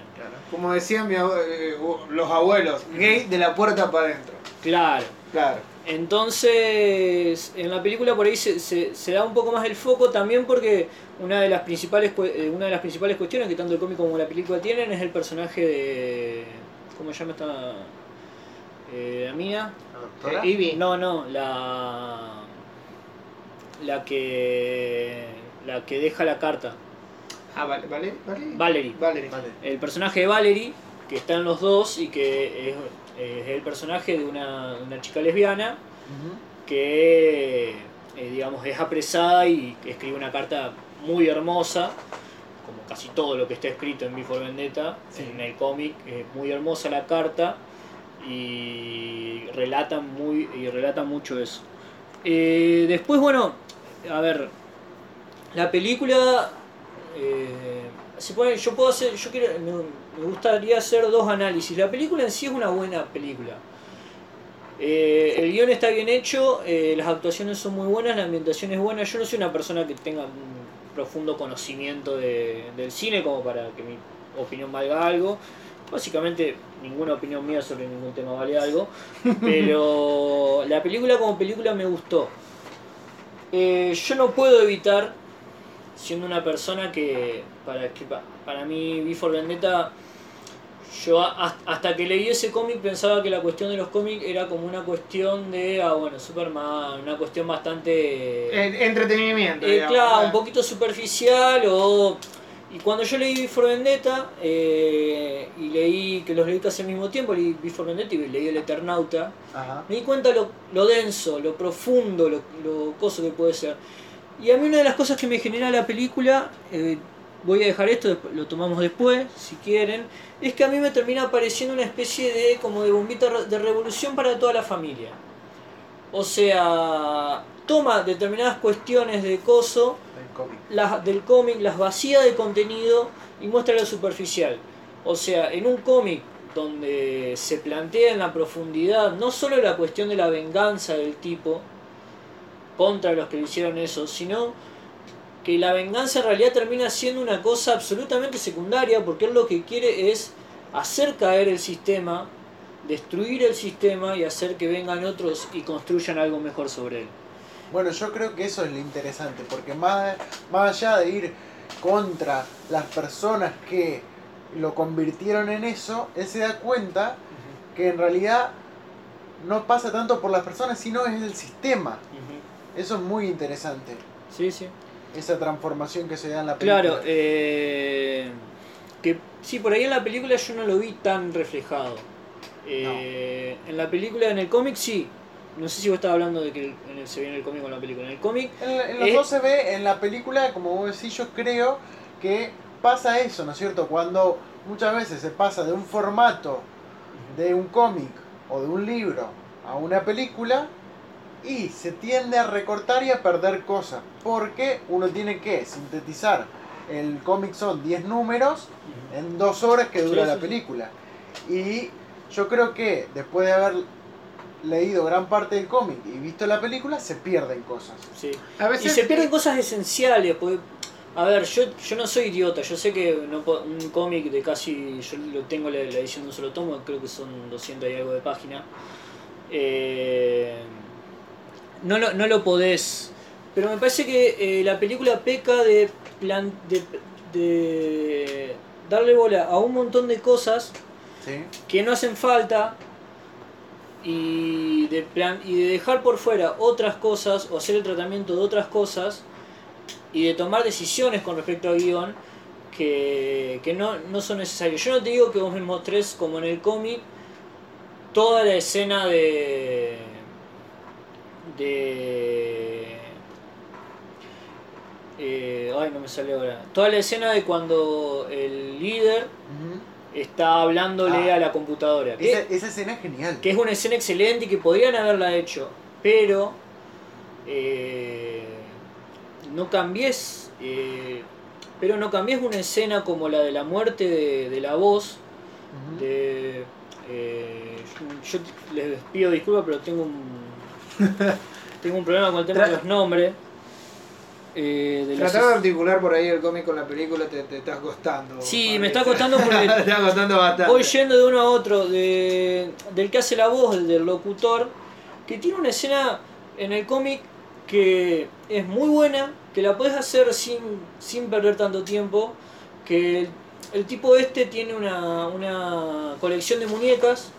Como decían mi eh, los abuelos, gay de la puerta para adentro. Claro. Claro. Entonces, en la película por ahí se, se- se da un poco más el foco también porque una de las principales eh, una de las principales cuestiones que tanto el cómic como la película tienen es el personaje de ¿cómo se llama esta eh, la mina? ¿La doctora? Eh, Ivy. No, no, la la que la que deja la carta, Ah, vale, vale, vale. Valerie. Valerie. Vale. El personaje de Valerie, que está en los dos y que es, es el personaje de una, de una chica lesbiana que, eh, digamos, es apresada y escribe una carta muy hermosa, como casi todo lo que está escrito en Before Vendetta, Sí. en el cómic, es muy hermosa la carta y relata, muy, y relata mucho eso. Eh, después, bueno, a ver, la película... eh, se puede, yo puedo hacer, yo quiero, me, me gustaría hacer dos análisis. La película en sí es una buena película. Eh, el guion está bien hecho, eh, las actuaciones son muy buenas, la ambientación es buena. Yo no soy una persona que tenga un profundo conocimiento de- del cine como para que mi opinión valga algo. Básicamente ninguna opinión mía sobre ningún tema vale algo. <laughs> Pero la película como película me gustó. Eh, yo no puedo evitar, siendo una persona que para, que pa- para mí Before Vendetta yo a- hasta- que leí ese cómic pensaba que la cuestión de los cómics era como una cuestión de, ah bueno, Superman, una cuestión bastante... Entretenimiento. eh, digamos. claro, un poquito superficial o... Y cuando yo leí Before Vendetta, eh, y leí, que los leí casi al mismo tiempo, leí Before Vendetta y leí El Eternauta, Ajá. me di cuenta lo, lo denso, lo profundo, lo, lo coso que puede ser. Y a mí una de las cosas que me genera la película, eh, voy a dejar esto, lo tomamos después, si quieren, es que a mí me termina pareciendo una especie de como de bombita de revolución para toda la familia. O sea, toma determinadas cuestiones de coso las, del cómic, las vacía de contenido y muestra lo superficial. O sea, en un cómic donde se plantea en la profundidad no solo la cuestión de la venganza del tipo contra los que hicieron eso, sino que la venganza en realidad termina siendo una cosa absolutamente secundaria porque él lo que quiere es hacer caer el sistema, destruir el sistema y hacer que vengan otros y construyan algo mejor sobre él. Bueno, yo creo que eso es lo interesante, porque más, más allá de ir contra las personas que lo convirtieron en eso, él se da cuenta que en realidad no pasa tanto por las personas, sino es el sistema. Eso es muy interesante, Sí, sí. esa transformación que se da en la película. Claro, eh, que sí, por ahí en la película yo no lo vi tan reflejado. Eh, En la película, en el cómic sí. No sé si vos estabas hablando de que en el- se viene el cómic o en la película. En el cómic, En, en los Eh, dos se ve, en la película, como vos decís, yo creo que pasa eso, ¿no es cierto? Cuando muchas veces se pasa de un formato de un cómic o de un libro a una película y se tiende a recortar y a perder cosas, porque uno tiene que sintetizar. El cómic son 10 números en dos horas que dura Sí, la sí, película. Y yo creo que después de haber leído gran parte del cómic y visto la película, se pierden cosas. sí. A Y veces se pierden cosas esenciales. Porque, a ver, yo, yo no soy idiota. Yo sé que no un cómic de casi. Yo lo tengo la, la edición de un solo tomo, creo que son 200 y algo de página. Eh, no, lo, no lo podés. Pero me parece que eh, la película peca de, plan, de, de darle bola a un montón de cosas ¿sí? que no hacen falta y de, plan, y de dejar por fuera otras cosas o hacer el tratamiento de otras cosas y de tomar decisiones con respecto al guion que, que no, no son necesarias. Yo no te digo que vos me mostres como en el cómic toda la escena de... de... eh, ay, no me sale ahora. Toda la escena de cuando el líder está hablándole Ah. a la computadora. Que, Esa, esa escena es genial. que es una escena excelente y que podrían haberla hecho, pero eh, no cambies, eh, pero no cambies una escena como la de la muerte de, de la voz. De, eh, yo les pido disculpas, pero tengo un <laughs> tengo un problema con el tema de los nombres. Eh, de los- tratar de articular por ahí el cómic con la película te, te está costando. Sí, me está costando <laughs> porque está costando bastante. Voy yendo de uno a otro, de, del que hace la voz, del, del locutor, que tiene una escena en el cómic que es muy buena, que la puedes hacer sin, sin perder tanto tiempo, que el, el tipo este tiene una, una colección de muñecas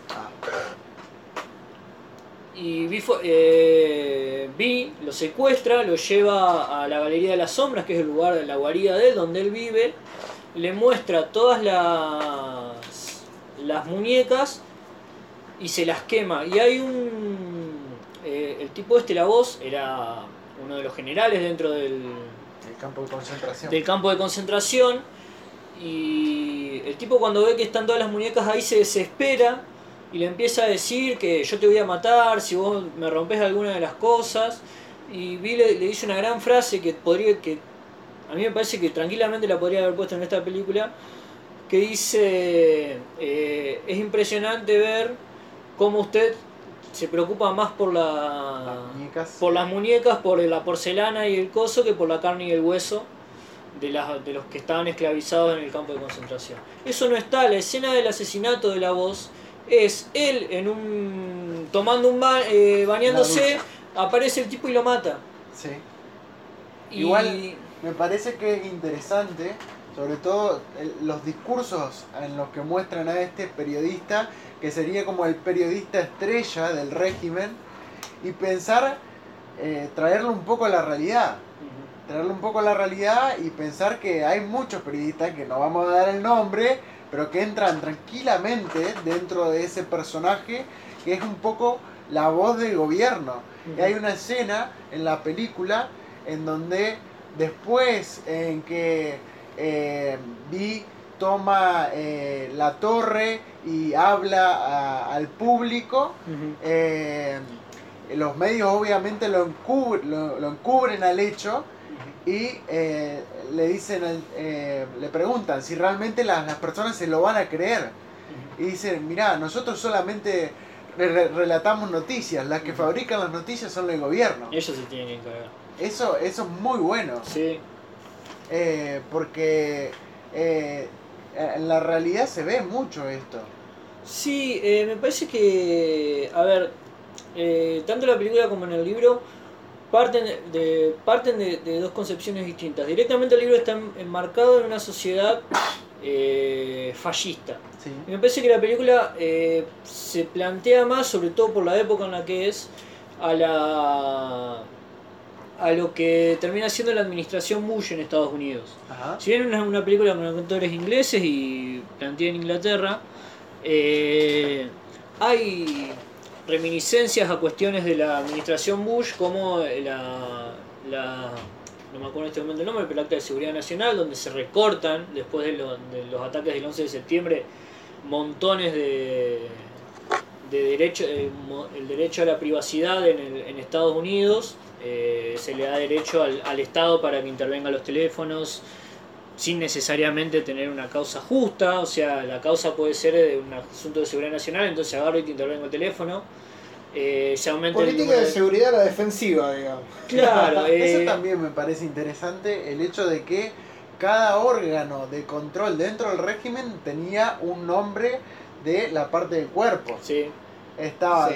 y fue- eh, Vi lo secuestra, lo lleva a la Galería de las Sombras, que es el lugar de la guarida de él, donde él vive, le muestra todas las, las muñecas y se las quema. Y hay un... eh, el tipo este, la voz, era uno de los generales dentro del, El campo de concentración. del campo de concentración y el tipo cuando ve que están todas las muñecas ahí se desespera y le empieza a decir que yo te voy a matar si vos me rompes alguna de las cosas y Vi le, le dice una gran frase que podría que a mí me parece que tranquilamente la podría haber puesto en esta película que dice eh, es impresionante ver cómo usted se preocupa más por la Las muñecas. por las muñecas, por la porcelana y el coso que por la carne y el hueso de, las, de los que estaban esclavizados en el campo de concentración. Eso no está, la escena del asesinato de la voz es él en un tomando un ba- eh, bañándose, aparece el tipo y lo mata. Sí. Y, Igual- Me parece que es interesante, sobre todo el- los discursos en los que muestran a este periodista, que sería como el periodista estrella del régimen, y pensar, eh, traerlo un poco a la realidad. Traerlo un poco a la realidad y pensar que hay muchos periodistas, que no vamos a dar el nombre, pero que entran tranquilamente dentro de ese personaje, que es un poco la voz del gobierno. Y hay una escena en la película en donde después en que eh, Vi toma eh, la torre y habla a- al público, eh, los medios obviamente lo, encubr- lo, lo encubren al hecho y eh, le dicen, al- eh, le preguntan si realmente las, las personas se lo van a creer. Y dicen, mirá, nosotros solamente re- re- relatamos noticias, las que fabrican las noticias son el gobierno. Ellos se tienen que encargar. Eso, eso es muy bueno, Sí. eh, porque eh, en la realidad se ve mucho esto. Sí, eh, me parece que, a ver, eh, tanto la película como en el libro parten de, parten de, de dos concepciones distintas. Directamente el libro está en- enmarcado en una sociedad eh, fallista. Sí. Y me parece que la película eh, se plantea más, sobre todo por la época en la que es, a la a lo que termina siendo la administración Bush en Estados Unidos. Ajá. Si bien es una, una película con actores ingleses y planteada en Inglaterra, eh, hay reminiscencias a cuestiones de la administración Bush, como la, no me acuerdo en este momento el nombre, pero el Acta de Seguridad Nacional, donde se recortan, después de, de los ataques del 11 de septiembre, montones de, de derecho, eh, el derecho a la privacidad en, el- en Estados Unidos, eh, se le da derecho al, al Estado para que intervenga los teléfonos sin necesariamente tener una causa justa, o sea, la causa puede ser de un asunto de seguridad nacional, entonces agarro y te intervengo el teléfono, eh, se aumenta Política de de... seguridad a la defensiva, digamos. Claro, <laughs> Eso eh, también me parece interesante, el hecho de que cada órgano de control dentro del régimen tenía un nombre de la parte del cuerpo. sí. Estaban Sí.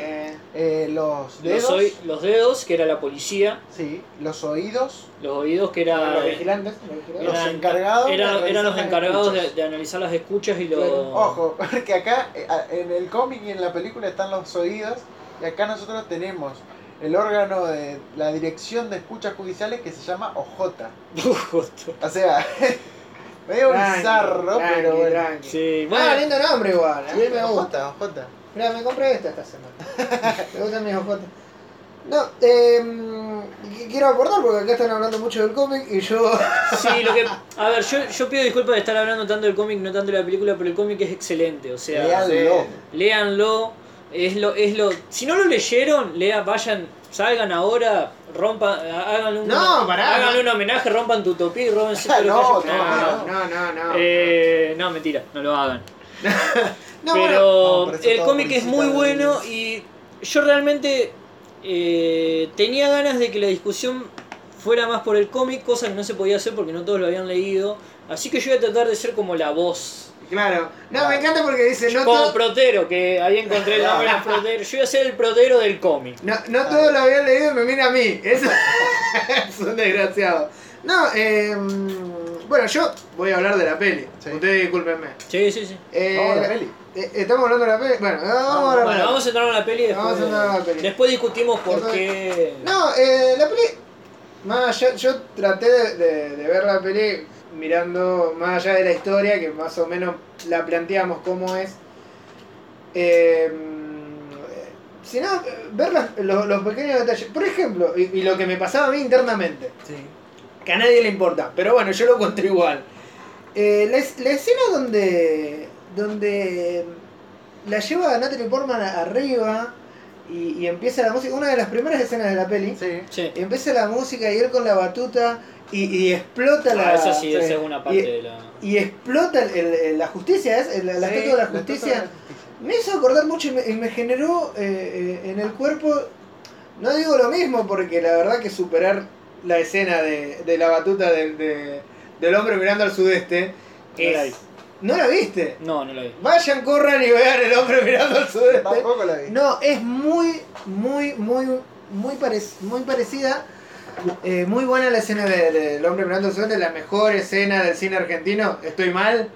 eh, los dedos, Los, dedos, que era la policía, sí, los oídos, los oídos, que era... Los vigilantes. los vigilantes. Los encargados de eran, los encargados de, de analizar las escuchas y los... Claro. Ojo, <laughs> porque acá eh, en el cómic y en la película están los oídos y acá nosotros tenemos el órgano de la dirección de escuchas judiciales que se llama OJ. <laughs> O sea, <laughs> medio Tranqui, bizarro, tranqui, pero bueno. tranqui. Sí, Ah, bueno, lindo nombre igual. A mí me gusta. OJ. Mira, me compré esta esta semana. <laughs> me gustan mis ojotas. No, eh, qu- quiero aportar porque acá están hablando mucho del cómic y yo. <laughs> Sí, lo que. A ver, yo, yo pido disculpas de estar hablando tanto del cómic, no tanto de la película, pero el cómic es excelente. O sea, Léanlo. léanlo. Es lo, es lo. Si no lo leyeron, lea, vayan, salgan ahora, rompan, háganle un, No, pará, háganle no. un homenaje, rompan tu topí <laughs> lo No, haya- no, No, no, no. no. Eh, no, mentira, no lo hagan. No, bueno, Pero No, por eso el cómic es muy bueno y yo realmente eh, tenía ganas de que la discusión fuera más por el cómic, cosa que no se podía hacer porque no todos lo habían leído. Así que yo voy a tratar de ser como la voz Claro. No, me encanta porque dice, no, Como todo- protero, que ahí encontré el nombre protero. Yo iba a ser el protero del cómic. no, no todos lo habían leído y me mira a mí. Eso <laughs> es un desgraciado. No, eh, bueno, yo voy a hablar de la peli. Sí. Ustedes discúlpenme. Sí, sí, sí. Eh, Vamos a la peli. Eh, estamos hablando de la peli. Bueno, vamos a Bueno, vamos a entrar en la peli después. Vamos a entrar en la peli. Después discutimos por Después- qué. No, eh, la peli. Más allá, yo traté de, de- de ver la peli mirando más allá de la historia, que más o menos la planteamos cómo es. Eh, si no, ver las- los, los pequeños detalles. Por ejemplo, y, y lo que me pasaba a mí internamente, Sí. que a nadie le importa, pero bueno, yo lo <laughs> cuento igual. Eh, la escena donde, donde la lleva a Natalie Portman arriba y, y empieza la música, una de las primeras escenas de la peli. Sí. Sí. Y empieza la música y él con la batuta y, y explota la. Ah, esa sí, esa sí. es una parte Y- de la. Y explota el- el- el- la justicia, ¿es? El- la Sí, estatua de la justicia. de la Me hizo acordar mucho y me, y me generó eh, eh, en el cuerpo. No digo lo mismo porque la verdad que superar la escena de, de la batuta del, de- del hombre mirando al sudeste. La es-. ¿No la viste? No, no la vi. Vayan, corran y vean el hombre mirando al sudeste. Tampoco la vi. No, es muy, muy, muy, muy, parec- muy parecida. Eh, muy buena la escena de- del hombre mirando al sudeste, la mejor escena del cine argentino. ¿Estoy mal?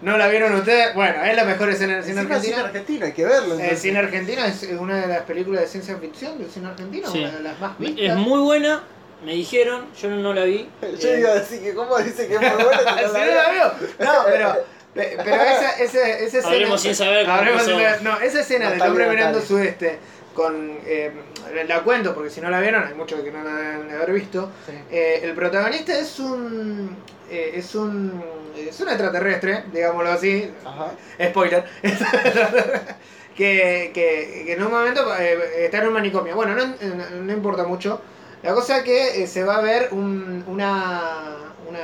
¿No la vieron ustedes? Bueno, es la mejor escena del cine Encima es cine argentino. argentino, hay que verlo. El cine argentino es una de las películas de ciencia ficción del cine argentino, Sí. una de las más vistas. Es muy buena, me dijeron, yo no la vi. Yo Eh, iba a decir que cómo dice que es muy buena. Si no <laughs> ¿sí la vio? No, pero, pe- pero esa, <laughs> esa, esa escena. Hablemos sin saber cómo Hablemos sin saber- No, esa escena del hombre mirando sudeste con. eh, la cuento porque si no la vieron, hay muchos que no la deben de haber visto. Sí. Eh, el protagonista es un. eh, es un. Es un extraterrestre, digámoslo así. Ajá. Spoiler. <laughs> que, que, que en un momento eh, está en un manicomio. Bueno, no, no- no importa mucho. La cosa es que eh, se va a ver un- una, una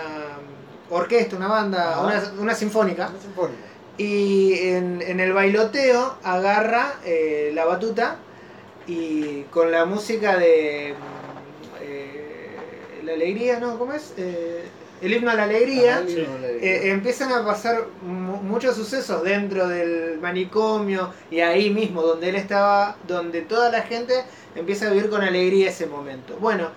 orquesta, una banda, una, una sinfónica. Una sinfónica. Y en, en el bailoteo agarra eh, la batuta y con la música de mm, eh, la alegría, ¿no? ¿Cómo es? Eh, el himno a la alegría. El sí. Eh, empiezan a pasar mu- muchos sucesos dentro del manicomio y ahí mismo donde él estaba, donde toda la gente empieza a vivir con alegría ese momento. Bueno,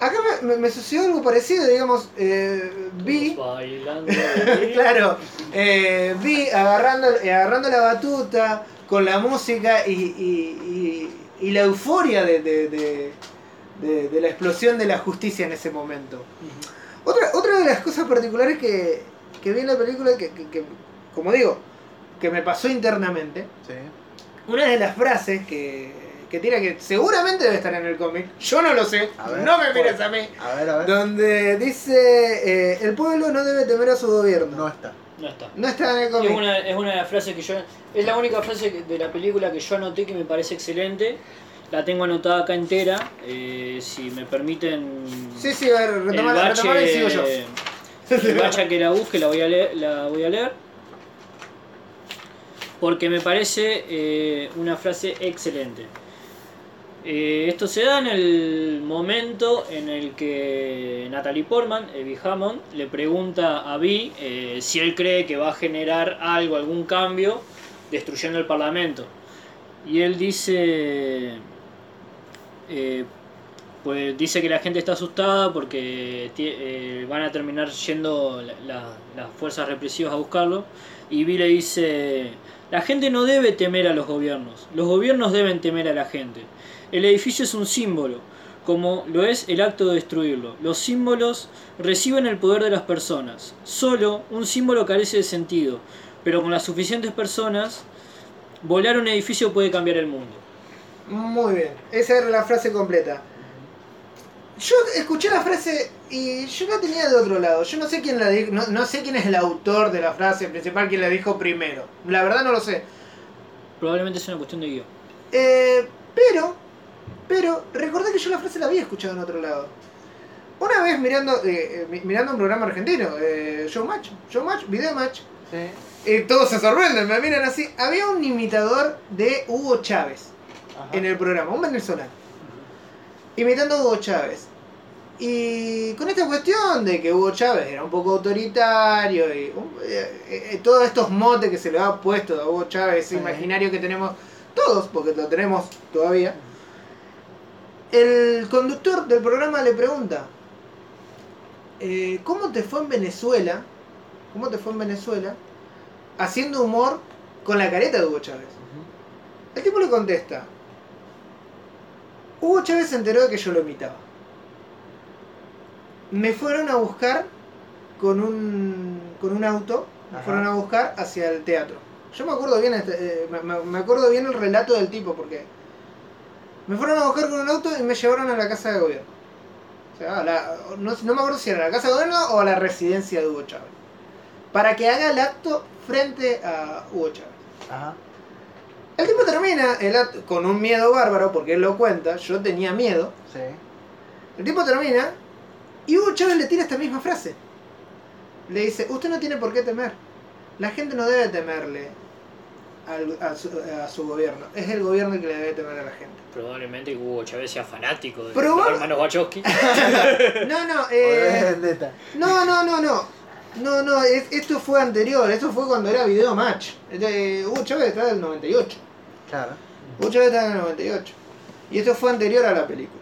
acá me, me- me sucedió algo parecido, digamos, eh, vi, Bailando. <laughs> claro, eh, vi agarrando, eh, agarrando la batuta con la música y, y- y- y la euforia de, de- de- de- de la explosión de la justicia en ese momento. Otra, otra de las cosas particulares que, que vi en la película, que, que- que, como digo, que me pasó internamente, Sí. una de las frases que, que tira, que seguramente debe estar en el cómic, yo no lo sé, A ver, no me mires a mí, A ver, a ver. donde dice, eh, el pueblo no debe temer a su gobierno. No está. No está. No está en el Es cómic. una, es una de las frases que yo. Es la única frase de la película que yo anoté que me parece excelente. La tengo anotada acá entera. eh, si me permiten. Sí, sí, a ver, el retomar, bache, retomar y sigo yo. el bache que la busque la voy a leer. La voy a leer porque me parece eh, una frase excelente. Eh, esto se da en el momento en el que Natalie Portman, Abby Hammond, le pregunta a Vi eh, si él cree que va a generar algo, algún cambio, destruyendo el Parlamento. Y él dice, eh, pues dice que la gente está asustada porque eh, van a terminar yendo la- la- las fuerzas represivas a buscarlo. Y Vi le dice, la gente no debe temer a los gobiernos, los gobiernos deben temer a la gente. El edificio es un símbolo, como lo es el acto de destruirlo. Los símbolos reciben el poder de las personas. Solo un símbolo carece de sentido, pero con las suficientes personas, volar un edificio puede cambiar el mundo. Muy bien, esa era la frase completa. Yo escuché la frase y yo la tenía de otro lado. Yo no sé quién la dijo, no, no sé quién es el autor de la frase principal, quién la dijo primero. La verdad no lo sé. Probablemente es una cuestión de guion. Eh, pero, pero, recordé que yo la frase la había escuchado en otro lado. Una vez mirando, eh, eh, mi- mirando un programa argentino, eh, Showmatch, Showmatch, Videomatch, Sí. eh, todos se sorprenden, me miran así. Había un imitador de Hugo Chávez Ajá. en el programa, un venezolano, imitando a Hugo Chávez. Y con esta cuestión de que Hugo Chávez era un poco autoritario y eh, todos estos motes que se le ha puesto a Hugo Chávez, ese imaginario que tenemos todos, porque lo tenemos todavía, el conductor del programa le pregunta, eh, ¿cómo te fue en Venezuela? ¿Cómo te fue en Venezuela? Haciendo humor con la careta de Hugo Chávez. El tipo le contesta, Hugo Chávez se enteró de que yo lo imitaba. Me fueron a buscar con un, con un auto, me fueron a buscar hacia el teatro. Yo me acuerdo bien, este, eh, me acuerdo bien el relato del tipo, porque me fueron a buscar con un auto y me llevaron a la casa de gobierno. O sea, a la- no, no me acuerdo si era a la casa de gobierno o a la residencia de Hugo Chávez. Para que haga el acto frente a Hugo Chávez. Ajá. El tipo termina el acto con un miedo bárbaro, porque él lo cuenta, yo tenía miedo. Sí. El tipo termina y Hugo Chávez le tira esta misma frase. Le dice, usted no tiene por qué temer. La gente no debe temerle al- a, su, a su gobierno. Es el gobierno el que le debe temer a la gente. Probablemente Hugo Chávez sea fanático de los hermanos Wachowski. <laughs> No, no, eh, no, no, no, no. No, no, es- esto fue anterior, esto fue cuando era Video Match. Este, Hugo Chávez está del 98. Claro. Hugo Chávez está en el 98. Y esto fue anterior a la película.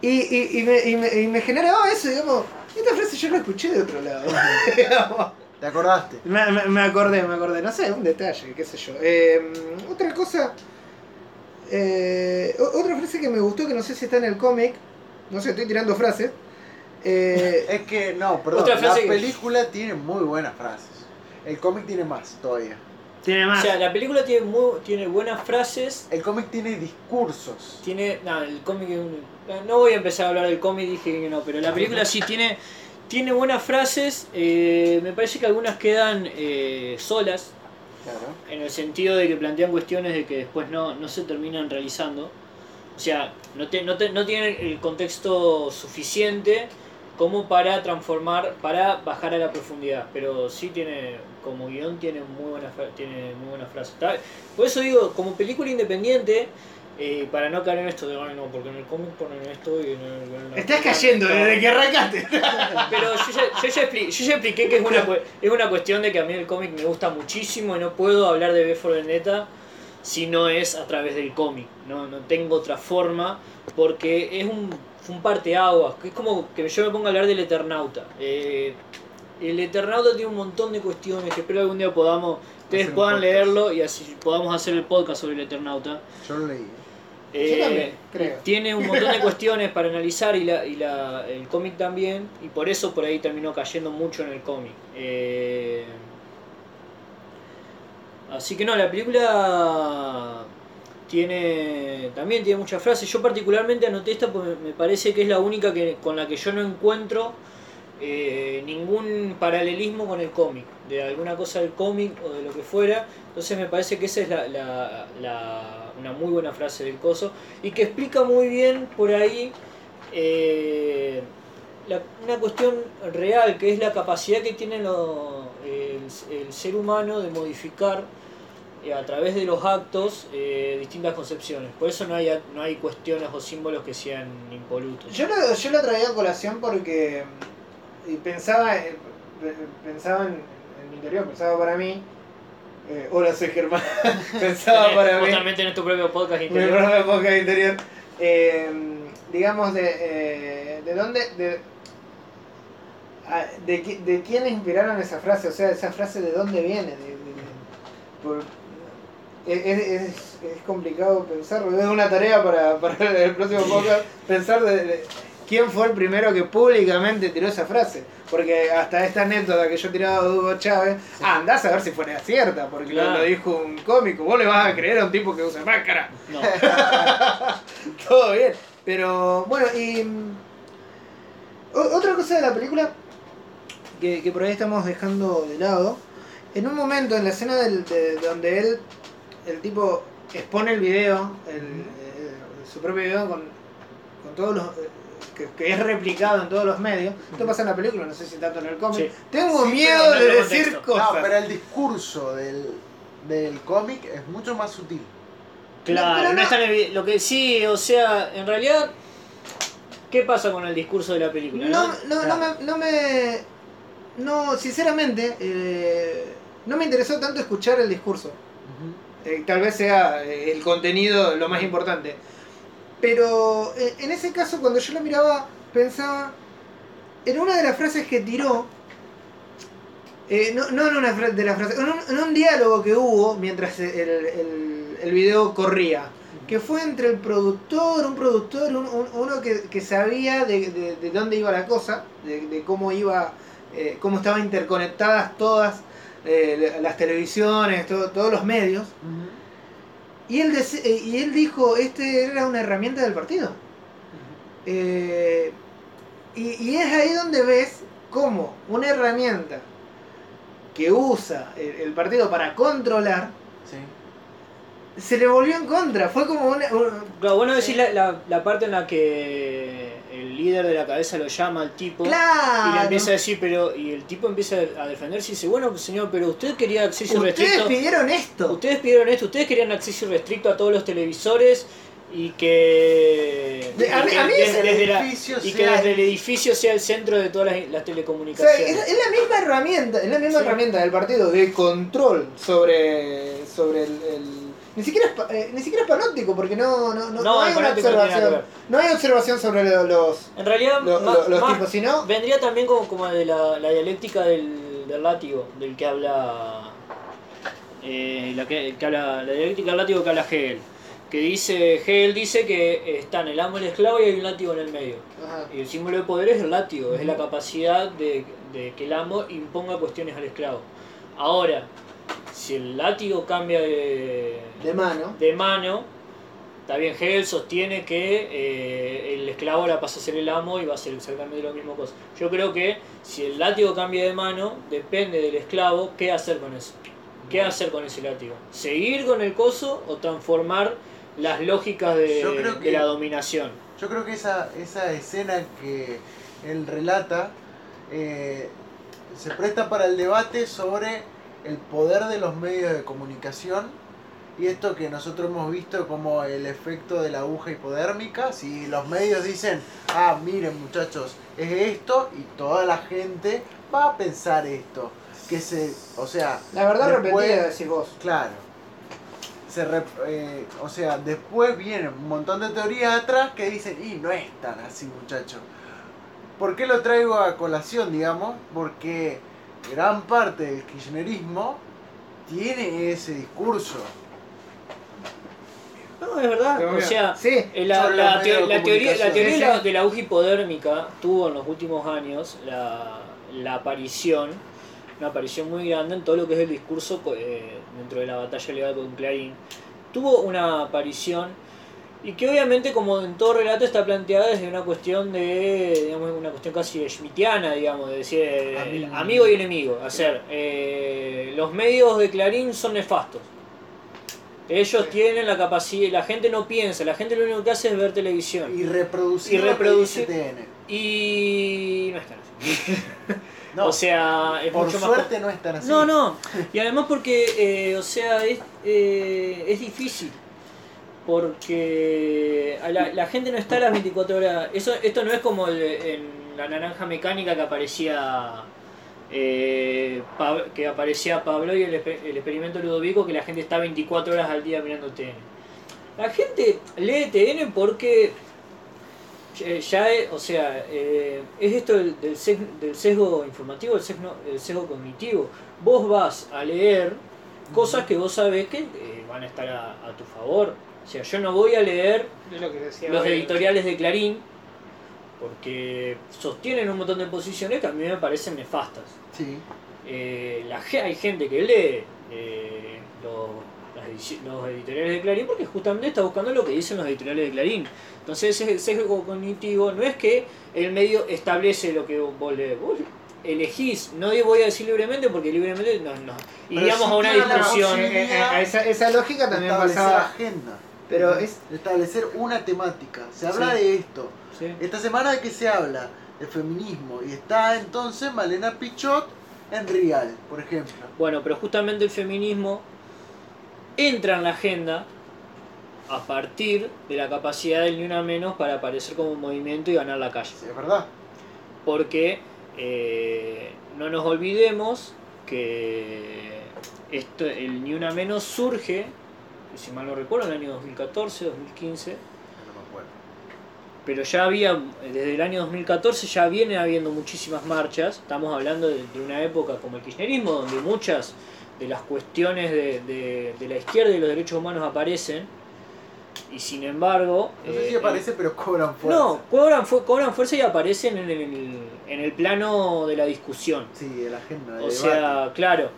Y, y, y, me, y, me, y me generaba eso, digamos, esta frase yo la escuché de otro lado. <laughs> Digamos. ¿Te acordaste? me, me- me acordé, me acordé, no sé, un detalle, qué sé yo. Eh, otra cosa, eh, o- otra frase que me gustó, que no sé si está en el cómic, no sé, estoy tirando frases. Eh, <laughs> Es que, no, perdón. Otra La que- película tiene muy buenas frases. El cómic tiene más todavía. tiene O más. sea, la película tiene, muy, tiene buenas frases. El cómic tiene discursos. Tiene. No, el cómic es un- No voy a empezar a hablar del cómic, dije que no, pero la <laughs> película sí tiene. Tiene buenas frases. eh, me parece que algunas quedan eh, solas. En el sentido de que plantean cuestiones de que después no, no se terminan realizando. O sea, no, te- no, te- no tienen el contexto suficiente como para transformar, para bajar a la profundidad. Pero sí tiene, como guion, tiene muy buena, fra- tiene muy buena frase. Está- Por eso digo, como película independiente, eh, para no caer en esto de, "Ay, no, porque en el cómic ponen esto y en el... en la- Estás cayendo desde que arrancaste. <laughs> pero yo ya, yo ya expli- yo ya expliqué que es una, cue- es una cuestión de que a mí el cómic me gusta muchísimo y no puedo hablar de B for Vendetta si no es a través del cómic. No, no tengo otra forma porque es un, un parteaguas. que Es como que yo me ponga a hablar del Eternauta. Eh, el Eternauta tiene un montón de cuestiones que espero algún día podamos, ustedes puedan leerlo y así podamos hacer el podcast sobre el Eternauta. Yo lo leí. Eh, también, creo. Tiene un montón de <laughs> cuestiones para analizar y, la, y la, el cómic también, y por eso por ahí terminó cayendo mucho en el cómic. Eh, así que no, la película tiene también tiene muchas frases. Yo particularmente anoté esta porque me parece que es la única que, con la que yo no encuentro eh, ningún paralelismo con el cómic, de alguna cosa del cómic o de lo que fuera. Entonces me parece que esa es la, la- la- una muy buena frase del coso y que explica muy bien por ahí eh, la- una cuestión real que es la capacidad que tiene lo- el, ser humano de modificar eh, a través de los actos eh, distintas concepciones. Por eso no hay, no hay cuestiones o símbolos que sean impolutos. Yo lo, yo lo traía a colación porque pensaba, en- pensaba en, en mi interior, pensaba para mí. Eh, hola, soy Germán. <laughs> pensaba para mí. Totalmente en tu propio podcast Mi interior. propia podcast interior. Eh, digamos, de, eh, de dónde. De, a- de, qui- de quién inspiraron esa frase, o sea, esa frase de dónde viene. De- de- por- es, es- es complicado pensarlo, es una tarea para, para el próximo podcast pensar de quién fue el primero que públicamente tiró esa frase. Porque hasta esta anécdota que yo he tirado de Hugo Chávez, ah, andás a ver si fuera cierta, porque lo- Claro. lo dijo un cómico. Vos le vas a creer a un tipo que usa máscara. No. <laughs> Todo bien. Pero bueno, y. mm, Otra cosa de la película que, que por ahí estamos dejando de lado. En un momento, en la escena del, de- donde él, el tipo expone el video, el, eh, su propio video con, con todos los. Que, que es replicado en todos los medios. Esto pasa en la película, no sé si tanto en el cómic. Sí. Tengo Sí, miedo de decir contexto. cosas. No, pero el discurso del, del cómic es mucho más sutil. Claro, no, no- está en el video. Lo que sí, o sea, en realidad. ¿Qué pasa con el discurso de la película? No, no? no, no me, no me. No, sinceramente, eh, no me interesó tanto escuchar el discurso. Eh, tal vez sea eh, el contenido lo más importante. Pero eh, en ese caso, cuando yo lo miraba, pensaba en una de las frases que tiró. eh, no, no en una de las frases, en un, en un diálogo que hubo mientras el, el, el video corría. Que fue entre el productor, un productor, un- un- uno que, que sabía de, de- de dónde iba la cosa, de, de cómo iba, eh, cómo estaban interconectadas todas eh, las televisiones, todo- todos los medios. Y él, eh, y él dijo, este era una herramienta del partido. Eh, y, y es ahí donde ves cómo una herramienta que usa el, el partido para controlar Sí. se le volvió en contra. Fue como una... un- Claro, bueno la, la, la parte en la que el líder de la cabeza lo llama al tipo y le empieza a decir, pero. Y el tipo empieza a defenderse y dice, bueno, señor, pero usted quería acceso Ustedes restricto. pidieron esto. Ustedes pidieron esto, ustedes querían acceso restricto a todos los televisores y que. De- a y mí- que a mí desde, el desde la- edificio y que sea- desde el edificio sea el centro de todas las, las O sea, telecomunicaciones. es, es la misma herramienta, es la misma Sí. herramienta del partido de control sobre, sobre el, el- ni siquiera es, eh, ni siquiera es panóptico porque no, no, no, No, no hay una observación. No hay observación sobre lo- los, En realidad, lo- los más- tipos, sino vendría también como, como de la, la dialéctica del, del látigo, del que habla. eh, la, que, que habla la dialéctica del látigo que habla Hegel. Que dice, Hegel dice que están el amo y el esclavo y hay un látigo en el medio. Ajá. Y el símbolo de poder es el látigo, es la capacidad de, de que el amo imponga cuestiones al esclavo. Ahora, si el látigo cambia de, de mano. de mano, está bien, Hegel sostiene que eh, el esclavo ahora pasa a ser el amo y va a ser exactamente lo mismo cosa. Yo creo que si el látigo cambia de mano, depende del esclavo qué hacer con eso. ¿Qué hacer con ese látigo? ¿Seguir con el coso o transformar las lógicas de, Yo creo de que- la dominación? Yo creo que esa, esa escena que él relata eh, se presta para el debate sobre el poder de los medios de comunicación y esto que nosotros hemos visto como el efecto de la aguja hipodérmica. Si los medios dicen, ah, miren muchachos, es esto y toda la gente va a pensar esto. Que se, o sea, La verdad Después- repetida, decís vos. Claro. Se rep- eh, o sea, después vienen un montón de teorías atrás que dicen, y no es tan así, muchacho. ¿Por qué lo traigo a colación, digamos? Porque gran parte del kirchnerismo tiene ese discurso. No, es verdad. O sea, sí. eh, la, teoría, la teoría de Sí, la, sí. de la aguja hipodérmica tuvo en los últimos años la, la aparición, una aparición muy grande en todo lo que es el discurso co- eh, dentro de la batalla legal con Clarín. Tuvo una aparición y que obviamente como en todo relato está planteada desde una cuestión de, digamos, una cuestión casi schmittiana, digamos, de decir eh, Amigo. amigo y enemigo. Hacer, eh, los medios de Clarín son nefastos. Ellos tienen la capacidad, la gente no piensa, la gente lo único que hace es ver televisión. Y reproducir, Y reproducir- TN. Y no es tan así. <laughs> No, o sea, es por mucho más suerte no es tan así. No, no. Y además porque, eh, o sea, es, eh, es difícil. Porque la, gente no está a las 24 horas. Eso, esto no es como en la naranja mecánica que aparecía eh, que aparecía Pablo y el, exper- el experimento Ludovico que la gente está 24 horas al día mirando TN. La gente lee TN porque eh, ya es, o sea, eh, es esto del, del, sesgo, del sesgo informativo, el sesgo, sesgo cognitivo. Vos vas a leer cosas que vos sabés que eh, van a estar a tu favor. O sea, yo no voy a leer Es lo que decía los hoy. editoriales de Clarín porque sostienen un montón de posiciones que a mí me parecen nefastas. Sí. Eh, la, ge- hay gente que lee eh, los, los editoriales de Clarín porque justamente está buscando lo que dicen los editoriales de Clarín. Entonces ese sesgo cognitivo no es que el medio establece lo que vos lees. Vos elegís, no voy a decir libremente porque libremente no, no. Iríamos a una la discusión. Eh, eh, eh, esa, esa lógica también pasaba. agenda. Pero es. Establecer una temática. Se habla Sí. de esto. Sí. Esta semana de qué se habla? De feminismo. Y está entonces Malena Pichot en Real, por ejemplo. Bueno, pero justamente el feminismo entra en la agenda a partir de la capacidad del ni una menos para aparecer como un movimiento y ganar la calle. Sí, es verdad. Porque eh, no nos olvidemos que esto, el ni una menos surge, si mal no recuerdo, en el año 2014, 2015, No me acuerdo. pero ya había, desde el año 2014 ya viene habiendo muchísimas marchas, estamos hablando de, de una época como el kirchnerismo, donde muchas de las cuestiones de, de- de la izquierda y los derechos humanos aparecen, y sin embargo... No sé si eh, aparece, pero cobran fuerza. No, cobran, fu- cobran fuerza y aparecen en el, en el plano de la discusión. Sí, de la agenda O debate. sea, claro.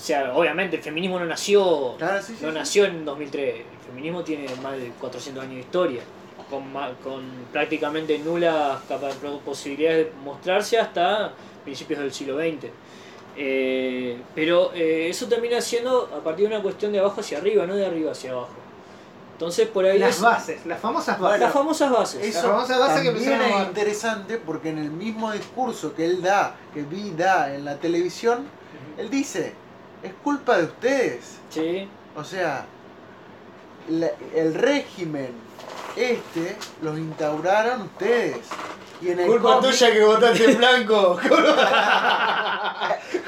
O sea, obviamente el feminismo no nació Claro, sí, sí, no sí. nació en 2003. El feminismo tiene más de 400 años de historia. Con, ma- con prácticamente nulas posibilidades de mostrarse hasta principios del siglo XX. Eh, pero eh, eso termina siendo a partir de una cuestión de abajo hacia arriba, no de arriba hacia abajo. Entonces por ahí Las es- bases, las famosas Bueno, bases. las famosas bases. Eso La famosa base que también empezaron a es interesante porque en el mismo discurso que él da, que vi da en la televisión, él dice, es culpa de ustedes. Sí. O sea, la- el régimen este los instauraron ustedes. Y en el Culpa cómic- tuya que votaste en blanco. <laughs>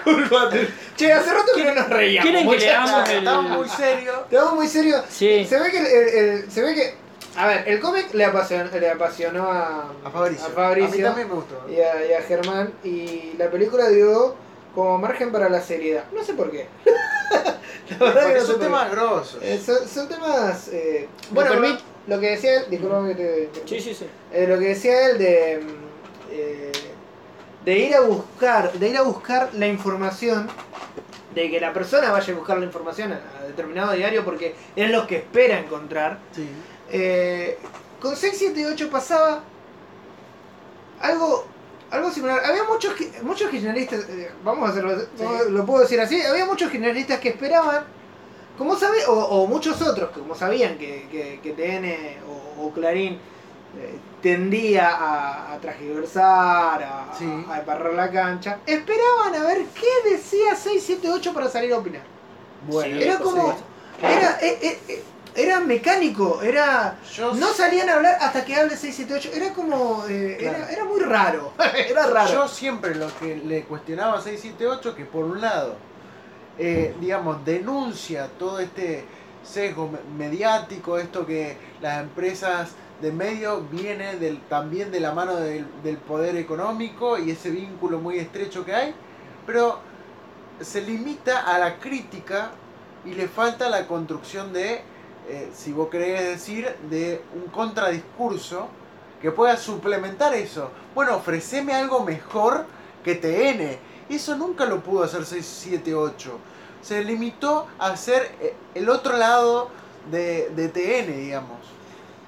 Culpa tuya. Che, hace rato que no nos reíamos. ¿Quieren que leamos el- Estamos muy serios. Estamos muy serios. Sí. Se ve que el, el- el- se ve que a ver, el cómic le apasionó, le apasionó a, A Fabricio. a Fabricio A mí también me gustó. y, a, y a Germán y la película dio como margen para la seriedad. No sé por qué. <laughs> la verdad que no sé son temas grosos. Eh, son, son temas. eh, bueno, permit- lo que decía él, disculpame que te. te- Sí, sí, sí. eh, lo que decía él de. mm, eh, de ir a buscar. De ir a buscar la información. De que la persona vaya a buscar la información a, a determinado diario porque es lo que espera encontrar. Sí. Eh, con 678 pasaba algo algo similar. Había muchos muchos kirchneristas, eh, vamos a hacerlo, vamos- lo puedo decir así, había muchos kirchneristas que esperaban, como sabe, o, o muchos otros, que como sabían que, que, que TN o, o Clarín eh, tendía a, a transgiversar, a, Sí. a embarrar la cancha, esperaban a ver qué decía 678 para salir a opinar. Bueno, Sí, Era como, era, eh, eh, eh, era mecánico, era... yo, No salían a hablar hasta que hable 678. Era como. eh, Claro. era, era muy raro. <laughs> era raro. yo siempre lo que le cuestionaba a 678 que por un lado, eh, digamos, denuncia todo este sesgo me- mediático, esto que las empresas de medio viene del, también de la mano del, del poder económico y ese vínculo muy estrecho que hay, pero se limita a la crítica y le falta la construcción de, eh, si vos querés decir, de un contradiscurso que pueda suplementar eso. Bueno, ofreceme algo mejor que TN. Eso nunca lo pudo hacer 678. Se limitó a hacer eh, el otro lado de, de TN, digamos.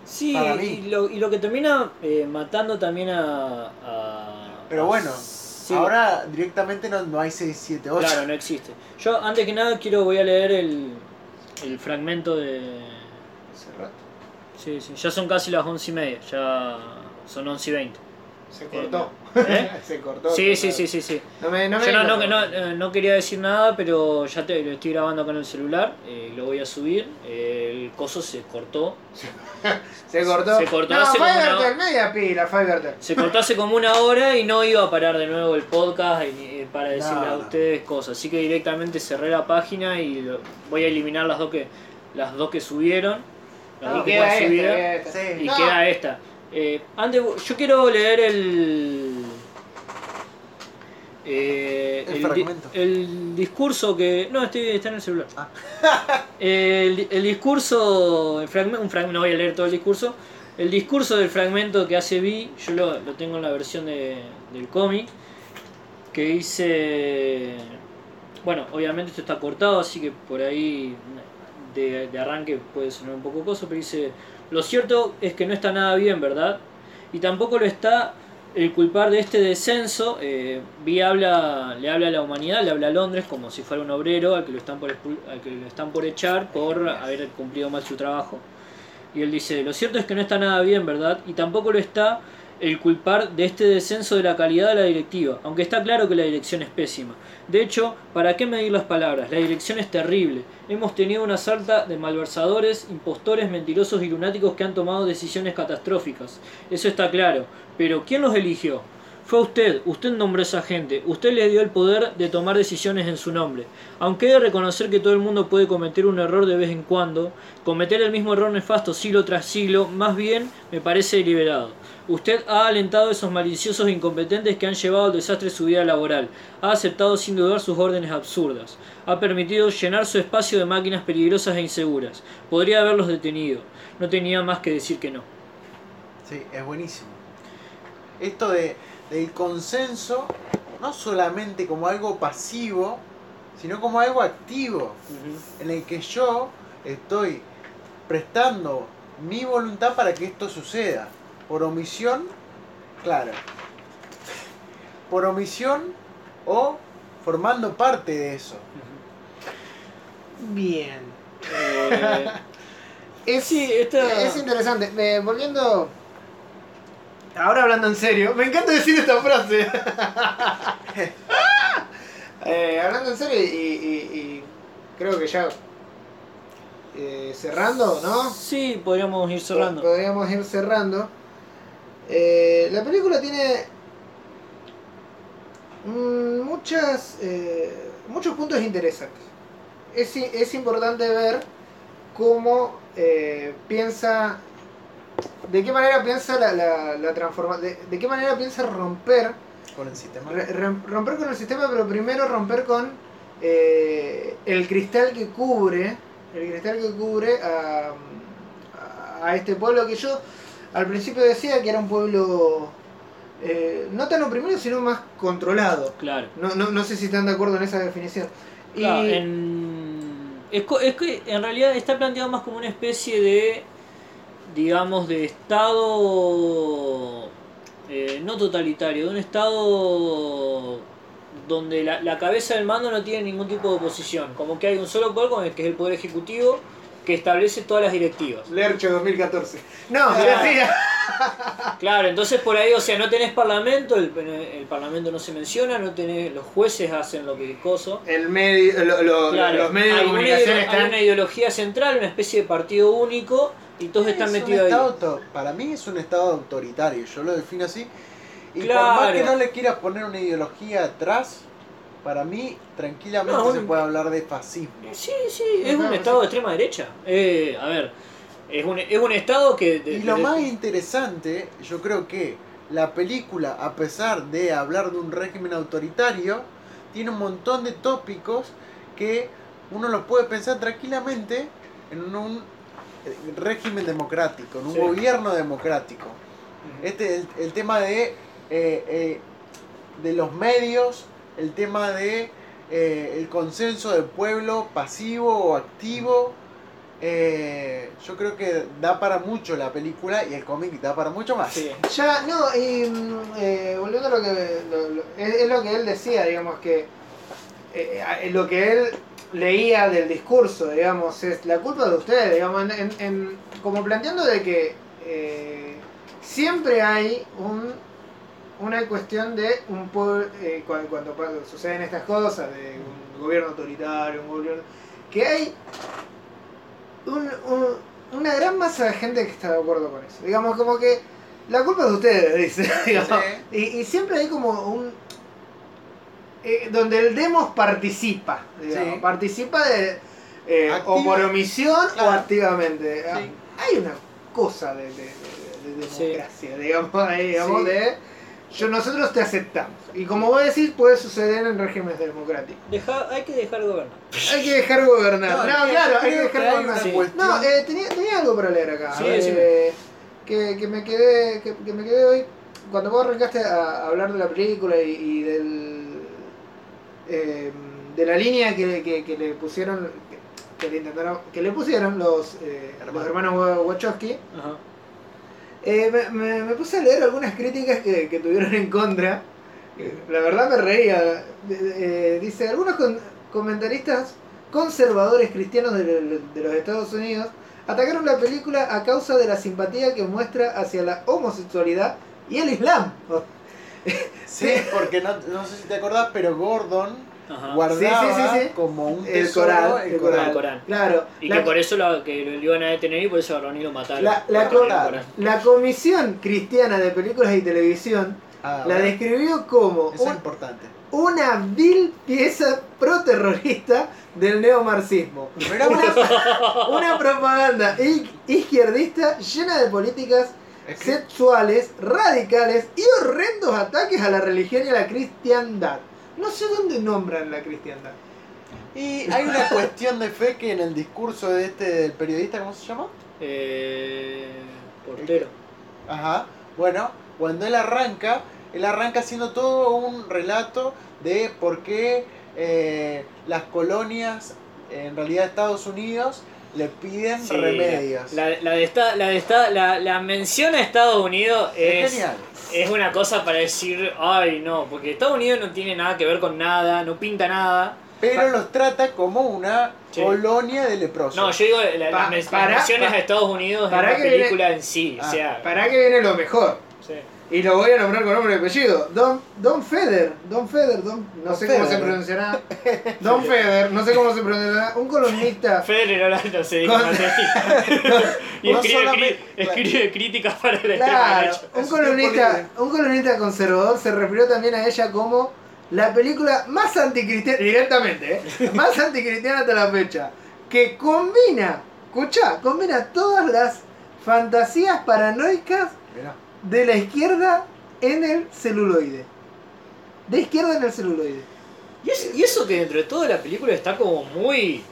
Sí, y lo, y lo que termina eh, matando también a. a- Pero bueno, sí, Ahora directamente no, no hay 678. Claro, no existe. Yo, antes que nada, quiero voy a leer el, el fragmento de. Hace rato. Sí, sí, ya son casi las once y media, ya son once y veinte. Se cortó. ¿Eh? <laughs> Se cortó. Sí, sí, sí, sí, sí. No me, no me Yo no, no, no, eh, no quería decir nada, pero ya te, lo estoy grabando acá en el celular, eh, lo voy a subir. eh, el coso se cortó. <laughs> Se cortó. Se cortó No, hace como una- media pila. Se cortó hace como una hora y no iba a parar de nuevo el podcast eh, para decirle No, a ustedes cosas. Así que directamente cerré la página y lo- voy a eliminar las dos que las dos que subieron. Las No, dos que queda están esta, subidas. queda esta. Sí. Y No. queda esta. Eh, antes, yo quiero leer el. eh, El fragmento. el discurso que. No, estoy, está en el celular. Ah. <laughs> el, el discurso. El fragmento, un fragmento, no voy a leer todo el discurso. El discurso del fragmento que hace Vi, yo lo, lo tengo en la versión de- del cómic. Que dice. Bueno, obviamente esto está cortado, así que por ahí de, de arranque puede sonar un poco coso, pero dice, lo cierto es que no está nada bien, ¿verdad? Y tampoco lo está el culpar de este descenso. Eh, Vi habla, le habla a la humanidad, le habla a Londres como si fuera un obrero al que lo están por, al que lo están por echar por haber cumplido mal su trabajo. Y él dice, lo cierto es que no está nada bien, ¿verdad? Y tampoco lo está el culpar de este descenso de la calidad de la directiva, aunque está claro que la dirección es pésima. De hecho, ¿para qué medir las palabras? La dirección es terrible. Hemos tenido una salta de malversadores, impostores, mentirosos y lunáticos que han tomado decisiones catastróficas. Eso está claro. Pero ¿quién los eligió? Fue usted, usted nombró a esa gente, usted le dio el poder de tomar decisiones en su nombre. Aunque he de reconocer que todo el mundo puede cometer un error de vez en cuando, cometer el mismo error nefasto siglo tras siglo, más bien me parece deliberado. Usted ha alentado a esos maliciosos e incompetentes que han llevado al desastre su vida laboral, ha aceptado sin dudar sus órdenes absurdas, ha permitido llenar su espacio de máquinas peligrosas e inseguras. Podría haberlos detenido, no tenía más que decir que no. Sí, es buenísimo. Esto de, del consenso, no solamente como algo pasivo, sino como algo activo, en el que yo estoy prestando mi voluntad para que esto suceda. Por omisión, claro. Por omisión o formando parte de eso. Bien. Eh, <laughs> Es, Sí, esta- es interesante. Eh, volviendo. Ahora hablando en serio. Me encanta decir esta frase. <laughs> Eh, hablando en serio y, y- y creo que ya. eh, cerrando, ¿no? sí, podríamos ir cerrando. Podríamos ir cerrando. Eh, la película tiene mm, muchas, eh, muchos puntos interesantes. Es, es importante ver cómo eh, piensa, de qué manera piensa la, la, la transforma, de, de qué manera piensa romper Con el sistema. Re- romper con el sistema, pero primero romper con eh, el cristal que cubre, el cristal que cubre a- a este pueblo que yo al principio decía que era un pueblo eh, no tan oprimido, sino más controlado. Claro. No, no, no sé si están de acuerdo en esa definición. Y Claro, en- es, es que en realidad está planteado más como una especie de, digamos, de estado eh, no totalitario, de un estado donde la, la cabeza del mando no tiene ningún tipo de oposición, como que hay un solo poder, con el que es el poder ejecutivo, que establece todas las directivas. Lercho 2014. No, Claro. decía. Claro, entonces por ahí, o sea, no tenés parlamento, el, el parlamento no se menciona, no tenés, los jueces hacen lo que coso. El medio, lo- lo- Claro, los medios de comunicación ideo- hay están. una ideología central, una especie de partido único y todos están Es metidos ahí. para mí es un estado autoritario, yo lo defino así. Y por más que no le quieras poner una ideología atrás, para mí tranquilamente No, se un- puede hablar de fascismo. Sí, sí, es un estado sí. de extrema derecha. Eh, a ver, es un, es un estado que... de- Y lo de- más interesante, yo creo que la película, a pesar de hablar de un régimen autoritario, tiene un montón de tópicos que uno los puede pensar tranquilamente en un eh, régimen democrático, en un Sí. gobierno democrático. Este, el, el tema de, eh, eh, de los medios, el tema de eh, el consenso del pueblo pasivo o activo. eh, yo creo que da para mucho la película y el cómic da para mucho más. Ya, no, y mm, eh, volviendo a lo que. lo- lo- es, lo que él decía, digamos, que. eh, eh, lo que él leía del discurso, digamos, es la culpa de ustedes, digamos, en- en- como planteando de que eh, siempre hay un, una cuestión de un pueblo, eh, cuando, suceden estas cosas, de un gobierno autoritario, un gobierno. que hay un- un- una gran masa de gente que está de acuerdo con eso. Digamos, como que la culpa es de ustedes, <laughs> dice. digamos. Y, y siempre hay como un. eh, donde el demos participa, digamos, Sí. participa de. eh, o por omisión o activamente. Sí. Hay una cosa de, de- de- de Sí. democracia, digamos, ahí, digamos, de. Yo, nosotros te aceptamos. Y como vos decís, puede suceder en regímenes democráticos. Deja- hay que dejar gobernar. Hay que dejar gobernar. No, No, claro, hay que dejar que gobernar. Sí. No, eh, tenía, tenía algo para leer acá. Sí, eh, que, que me quedé que, que me quedé hoy cuando vos arrancaste a hablar de la película y, y del eh, de la línea que, que- que le pusieron que, que le intentaron que le pusieron los, eh, los Hermano. hermanos Wa- Wachowski Ajá. Eh, me, me- puse a leer algunas críticas que, tuvieron en contra. Eh, La verdad me reía. Eh, dice, algunos con- comentaristas conservadores cristianos de, de los Estados Unidos atacaron la película a causa de la simpatía que muestra hacia la homosexualidad y el Islam. <laughs> Sí, porque no, no sé si te acordás, pero Gordon Ajá. guardaba Sí, sí, sí, sí. como un El tesoro Corán, el Corán. El Corán. Claro. Y la- que por eso lo, que lo iban a detener y por eso agarraron y lo mataron. La, la, co- la Comisión Cristiana de Películas y Televisión Ah, la bueno, describió como Eso es un- importante. una vil pieza pro-terrorista del neomarxismo. Pero Una, <laughs> una propaganda izquierdista llena de políticas es que- sexuales, radicales y horrendos ataques a la religión y a la cristiandad. No sé dónde nombran la cristiandad. Y hay una cuestión de fe que en el discurso de este del periodista, ¿cómo se llama? Eh, portero. Ajá. Bueno, cuando él arranca, él arranca haciendo todo un relato de por qué eh, las colonias, en realidad Estados Unidos, le piden Sí, remedios. La, la de esta, la de esta, la, la mención a Estados Unidos es es, es una cosa para decir, ay no, porque Estados Unidos no tiene nada que ver con nada, no pinta nada. Pero los trata como una Sí. colonia de leprosos. No, yo digo la- Pa- las menciones pa- a Estados Unidos en la película en sí, Ah, o sea, Para que viene lo mejor. Y lo voy a nombrar con nombre y apellido. Don, Don Feder. Don Feder. Don, no Don sé cómo se Feder. pronunciará. <laughs> Don Feder. No sé cómo se pronunciará. Un columnista. Federer ahora no se Con- <laughs> y No escribe, solamente- escribe críticas para el Claro, un columnista, un columnista conservador se refirió también a ella como la película más anticristiana, directamente, ¿eh? <laughs> más anticristiana hasta la fecha, que combina, escucha, combina todas las fantasías paranoicas Mirá. De la izquierda en el celuloide. De izquierda en el celuloide. Y, es- y eso que dentro de toda la película está como muy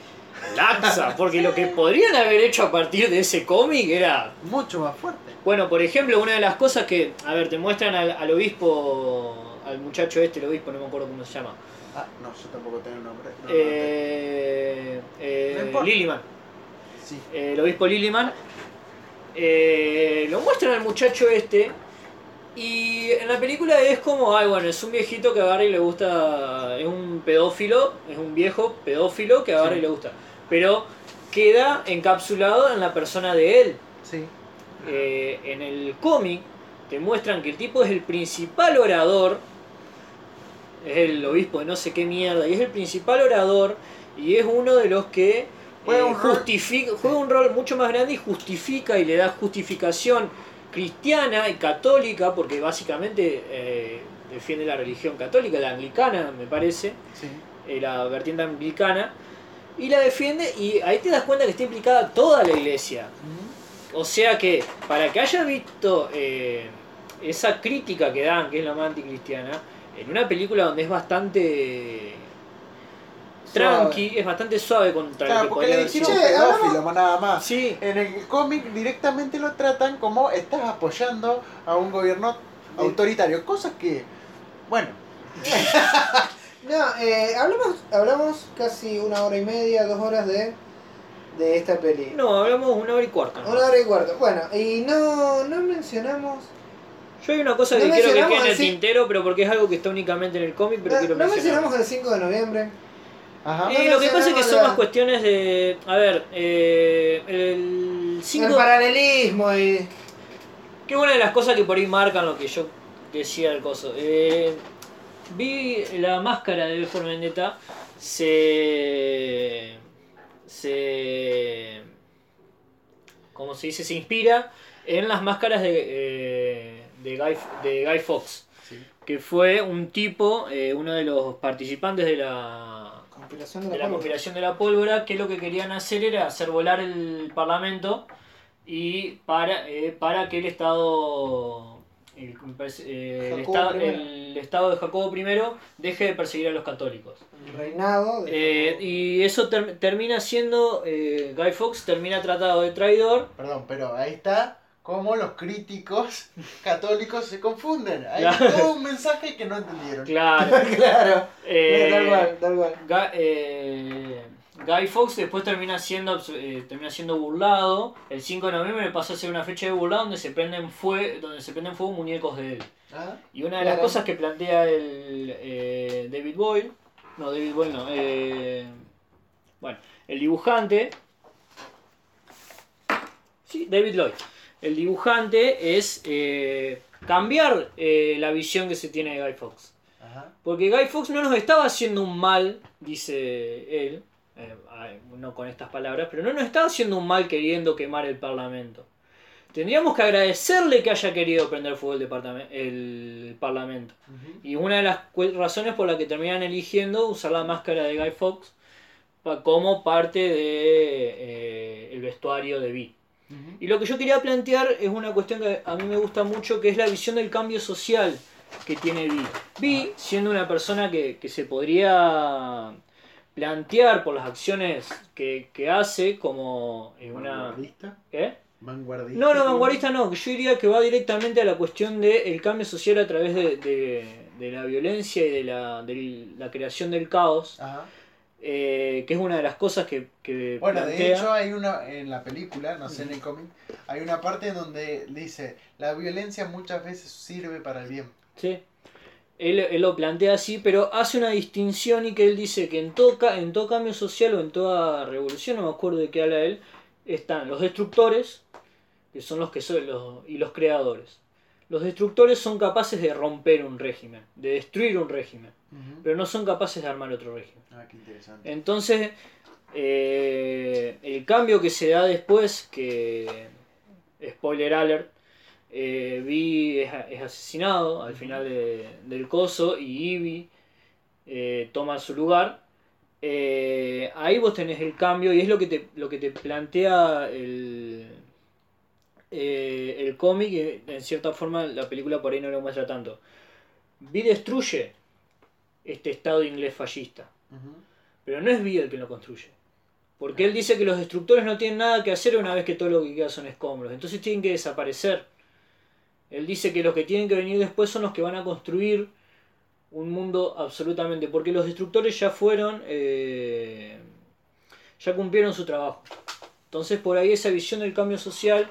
laxa, porque lo que podrían haber hecho a partir de ese cómic era... Mucho más fuerte. Bueno, por ejemplo, una de las cosas que, a ver, te muestran al, al obispo, al muchacho este, el obispo, no me acuerdo cómo se llama. Ah, no, yo tampoco tengo el nombre. No, Eh, eh, No te- sí. eh, el obispo Liliman, eh, lo muestran al muchacho este. Y en la película es como, ay, bueno, es un viejito que agarra y le gusta. Es un pedófilo, es un viejo pedófilo que agarra Sí. y le gusta. Pero queda encapsulado en la persona de él. Sí. Eh, en el cómic te muestran que el tipo es el principal orador, es el obispo de no sé qué mierda, y es el principal orador y es uno de los que Juega eh, un rol- justifica, juega un rol mucho más grande y justifica y le da justificación cristiana y católica, porque básicamente eh, defiende la religión católica, la anglicana me parece, Sí. eh, la vertiente anglicana, y la defiende y ahí te das cuenta que está implicada toda la iglesia. O sea que, para que haya visto eh, esa crítica que dan, que es la más anticristiana, en una película donde es bastante tranqui, es bastante suave contra Claro, lo que porque podría le dijeron pedófilo, más nada más. Sí, En el cómic directamente lo tratan como estás apoyando a un gobierno autoritario. Cosas que, bueno, <laughs> No, eh, hablamos, hablamos casi una hora y media, dos horas de, de esta peli. no, hablamos una hora y cuarto. ¿no? Una hora y cuarto. Bueno, y no, no mencionamos. Yo hay una cosa No que quiero que quede en el tintero, pero porque es algo que está únicamente en el cómic, pero No, quiero no mencionar. mencionamos el 5 de noviembre. Ajá. Eh, lo que pasa es que son la- más cuestiones de. A ver, eh, el 5. El paralelismo y. Que una de las cosas que por ahí marcan lo que yo decía del coso. Eh, vi la máscara de V for Vendetta. Se. Se. ¿Cómo se dice? Se inspira en las máscaras de, eh, de, Guy, de Guy Fox. Sí. Que fue un tipo, eh, uno de los participantes de la, De de la pólvora. conspiración de la pólvora, que lo que querían hacer era hacer volar el parlamento y para, eh, para que el Estado el, eh, el, estado, el Estado de Jacobo I deje de perseguir a los católicos. El reinado. de- Eh, y eso ter- termina siendo, eh, Guy Fawkes termina tratado de traidor. Perdón, pero ahí está cómo los críticos <laughs> católicos se confunden. Hay Claro. todo un mensaje que no entendieron. Claro. <laughs> claro. eh, tal cual, tal cual. Ga- eh, Guy Fawkes después termina siendo, eh, termina siendo burlado. El 5 de noviembre pasó a ser una fecha de burlado donde se prenden, fue, donde se prenden fuego muñecos de él. Ah, Y una de las cosas que plantea el eh, David Boyle, no, David Boyle no, bueno, el dibujante, sí, David Lloyd, el dibujante es, eh, cambiar eh, la visión que se tiene de Guy Fawkes. Ajá. Porque Guy Fawkes no nos estaba haciendo un mal, dice él, eh, no con estas palabras, pero no nos estaba haciendo un mal queriendo quemar el Parlamento. Tendríamos que agradecerle que haya querido prender fuego el, Parlamento. Y una de las razones por la que terminan eligiendo usar la máscara de Guy Fawkes pa- como parte del vestuario de Y lo que yo quería plantear es una cuestión que a mí me gusta mucho, que es la visión del cambio social que tiene Vi. Vi, siendo una persona que, que se podría plantear por las acciones que, que hace como eh, una... ¿Vanguardista? ¿Eh? ¿Vanguardista? No, no, vanguardista no, yo diría que va directamente a la cuestión del cambio social a través de, de- de la violencia y de la, de la creación del caos, Ajá. Eh, que es una de las cosas que, que Bueno, de hecho hay una, en la película, no sé en el cómic, hay una parte donde dice, la violencia muchas veces sirve para el bien. Sí. Él, él lo plantea así, pero hace una distinción y que él dice que en todo, en todo cambio social o en toda revolución, no me acuerdo de qué habla él, están los destructores, que son los que son los, y los creadores. Los destructores son capaces de romper un régimen, de destruir un régimen, pero no son capaces de armar otro régimen. Ah, qué interesante. Entonces, eh, el cambio que se da después, que, spoiler alert, eh, Vi es, es asesinado al final de- del coso y Ivy eh, toma su lugar. eh, ahí vos tenés el cambio y es lo que te, lo que te plantea el, eh, el cómic en cierta forma la película por ahí no lo muestra tanto. Vi destruye este estado inglés fallista. Ujú. Pero no es Vi el que lo construye. Porque él dice que los destructores no tienen nada que hacer una vez que todo lo que queda son escombros. Entonces tienen que desaparecer. Él dice que los que tienen que venir después son los que van a construir un mundo absolutamente. Porque los destructores ya fueron. eh, ya cumplieron su trabajo. Entonces por ahí esa visión del cambio social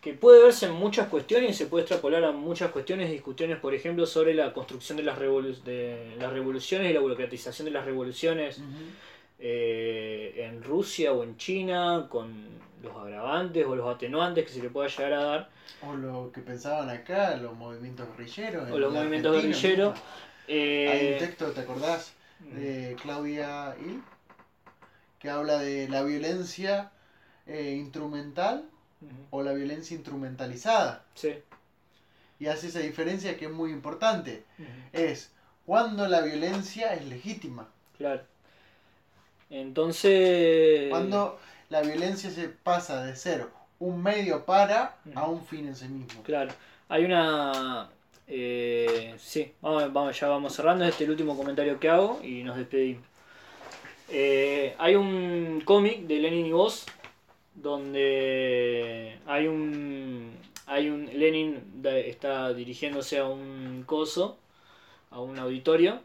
que puede verse en muchas cuestiones y se puede extrapolar a muchas cuestiones, discusiones, por ejemplo, sobre la construcción de las, revolu- de las revoluciones y la burocratización de las revoluciones eh, en Rusia o en China, con los agravantes o los atenuantes que se le pueda llegar a dar, O lo que pensaban acá, los movimientos guerrilleros. o los movimientos guerrilleros. eh, Hay un texto, ¿te acordás? De Claudia Hill, que habla de la violencia eh, instrumental o la violencia instrumentalizada. sí, Y hace esa diferencia que es muy importante. Es cuando la violencia es legítima. claro. Entonces... Cuando la violencia se pasa de ser un medio para a un fin en sí mismo. Claro, hay una... eh, sí, vamos, vamos- ya vamos cerrando, este es el último comentario que hago y nos despedimos. Eh, hay un cómic de Lenin y Vos donde hay un... Hay un Lenin está dirigiéndose a un coso, a un auditorio,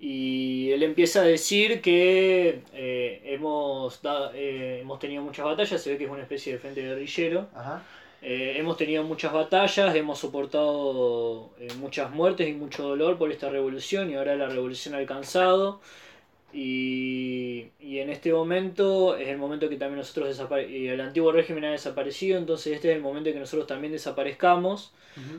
y él empieza a decir que eh, hemos, da- eh, hemos tenido muchas batallas, se ve que es una especie de frente guerrillero, Ajá. eh, hemos tenido muchas batallas, hemos soportado muchas muertes y mucho dolor por esta revolución y ahora la revolución ha alcanzado. Y, y en este momento es el momento que también nosotros desaparecemos. Y el antiguo régimen ha desaparecido, entonces este es el momento en que nosotros también desaparezcamos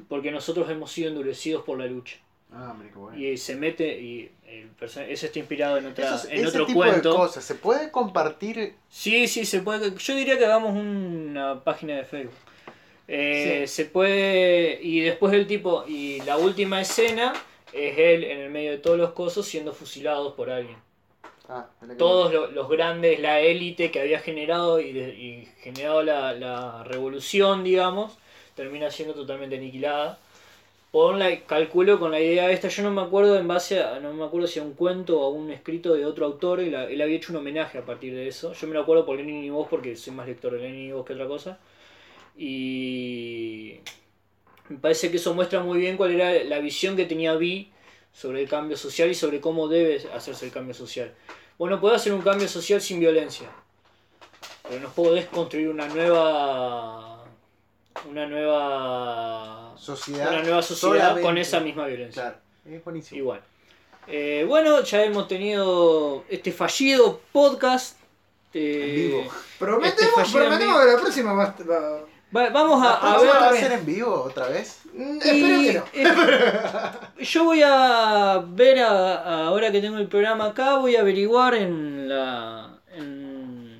porque nosotros hemos sido endurecidos por la lucha. Ah, bueno. Y se mete, y el ese está inspirado en, otra, Esos- en ese otro tipo cuento. de cosas, ¿se puede compartir? Sí, sí, se puede. Yo diría que hagamos una página de Facebook. Eh, Se puede. Y después el tipo. Y la última escena es él en el medio de todos los cosos siendo fusilados por alguien. Ah, Todos lo- los grandes, la élite que había generado y, de- y generado la, la revolución, digamos, termina siendo totalmente aniquilada. Por la, calculo con la idea esta, yo no me acuerdo en base a, no me acuerdo si a un cuento o a un escrito de otro autor, la- él había hecho un homenaje a partir de eso. Yo me lo acuerdo por Lenin y vos porque soy más lector de Lenin y vos que otra cosa. Y me parece que eso muestra muy bien cuál era la visión que tenía Vi sobre el cambio social y sobre cómo debe hacerse el cambio social. Bueno, podés hacer un cambio social sin violencia, pero no podés construir una nueva una nueva Sociedad. una nueva sociedad solamente. con esa misma violencia. Claro, es buenísimo. Igual. Eh, bueno, ya hemos tenido este fallido podcast. eh, En vivo. Prometemos, Este prometemos vivo. que la próxima va, va- Va- vamos a, a ¿Vamos ver. a bien. hacer en vivo otra vez? Mm, Espero que no. <laughs> eh, yo voy a ver a- a- ahora que tengo el programa acá, voy a averiguar en la en,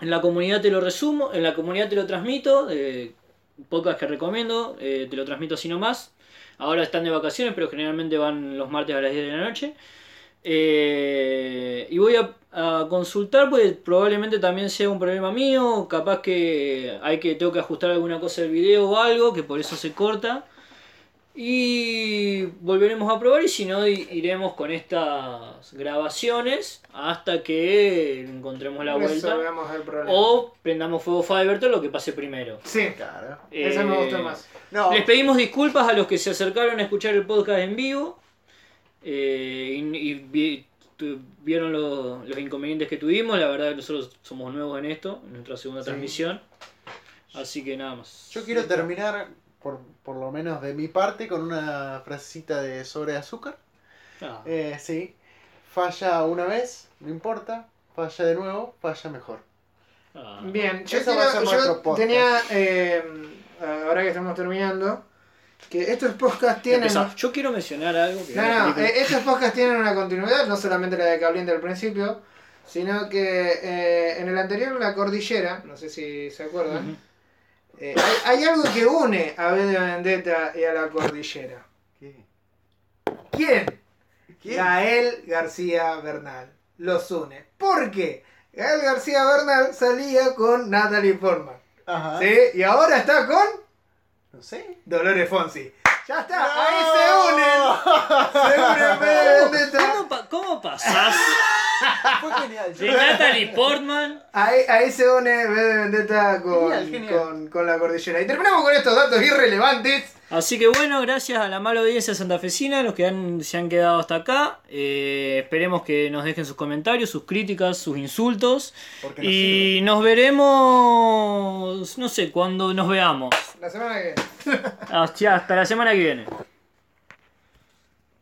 en la comunidad te lo resumo, en la comunidad te lo transmito, eh, podcast que recomiendo, eh, te lo transmito así nomás. Ahora están de vacaciones, pero generalmente van los martes a las 10 de la noche. Eh, y voy a, a consultar, pues probablemente también sea un problema mío. Capaz que hay que tengo que ajustar alguna cosa del video o algo, que por eso se corta. Y volveremos a probar y si no iremos con estas grabaciones hasta que encontremos la vuelta. El. O prendamos fuego Fiverr, lo que pase primero. Sí, Claro. ese me Eh, gusta más. No, Les pedimos disculpas a los que se acercaron a escuchar el podcast en vivo eh, y, y vieron lo- los inconvenientes que tuvimos. La verdad que nosotros somos nuevos en esto, en nuestra segunda Sí. transmisión. Así que nada más. yo quiero terminar, por, por lo menos de mi parte, con una frasecita de sobre azúcar. Ah, Eh, sí. Falla una vez, no importa. Falla de nuevo, falla mejor. ah. Bien, yo, Eso va a ser yo tenía, eh, ahora que estamos terminando, que estos podcasts tienen... Empezá. Yo quiero mencionar algo. que No, no, eh, estos podcasts tienen una continuidad, no solamente la de Cablín del principio, sino que eh, en el anterior, La Cordillera, no sé si se acuerdan, eh, hay, hay algo que une a V de Vendetta y a La Cordillera. ¿Qué? ¿Quién? ¿Quién? Gael García Bernal. Los une. ¿Por qué? Gael García Bernal salía con Natalie Portman. Ajá. ¿Sí? Y ahora está con No sé. Dolores Fonsi. Ya está, ahí se unen. <laughs> Se unen. ¿Cómo, ¿Cómo pasás Fue genial. de Natalie Portman? Ahí, ahí se une V de Vendetta con, Genial, genial. con, con la cordillera. Y terminamos con estos datos irrelevantes. Así que bueno, gracias a la mala audiencia santafesina, los que han- se han quedado hasta acá. Eh, esperemos que nos dejen sus comentarios, sus críticas, sus insultos. Porque nos Y nos veremos, no sé, cuando nos veamos. La semana que viene. Hasta hasta la semana que viene.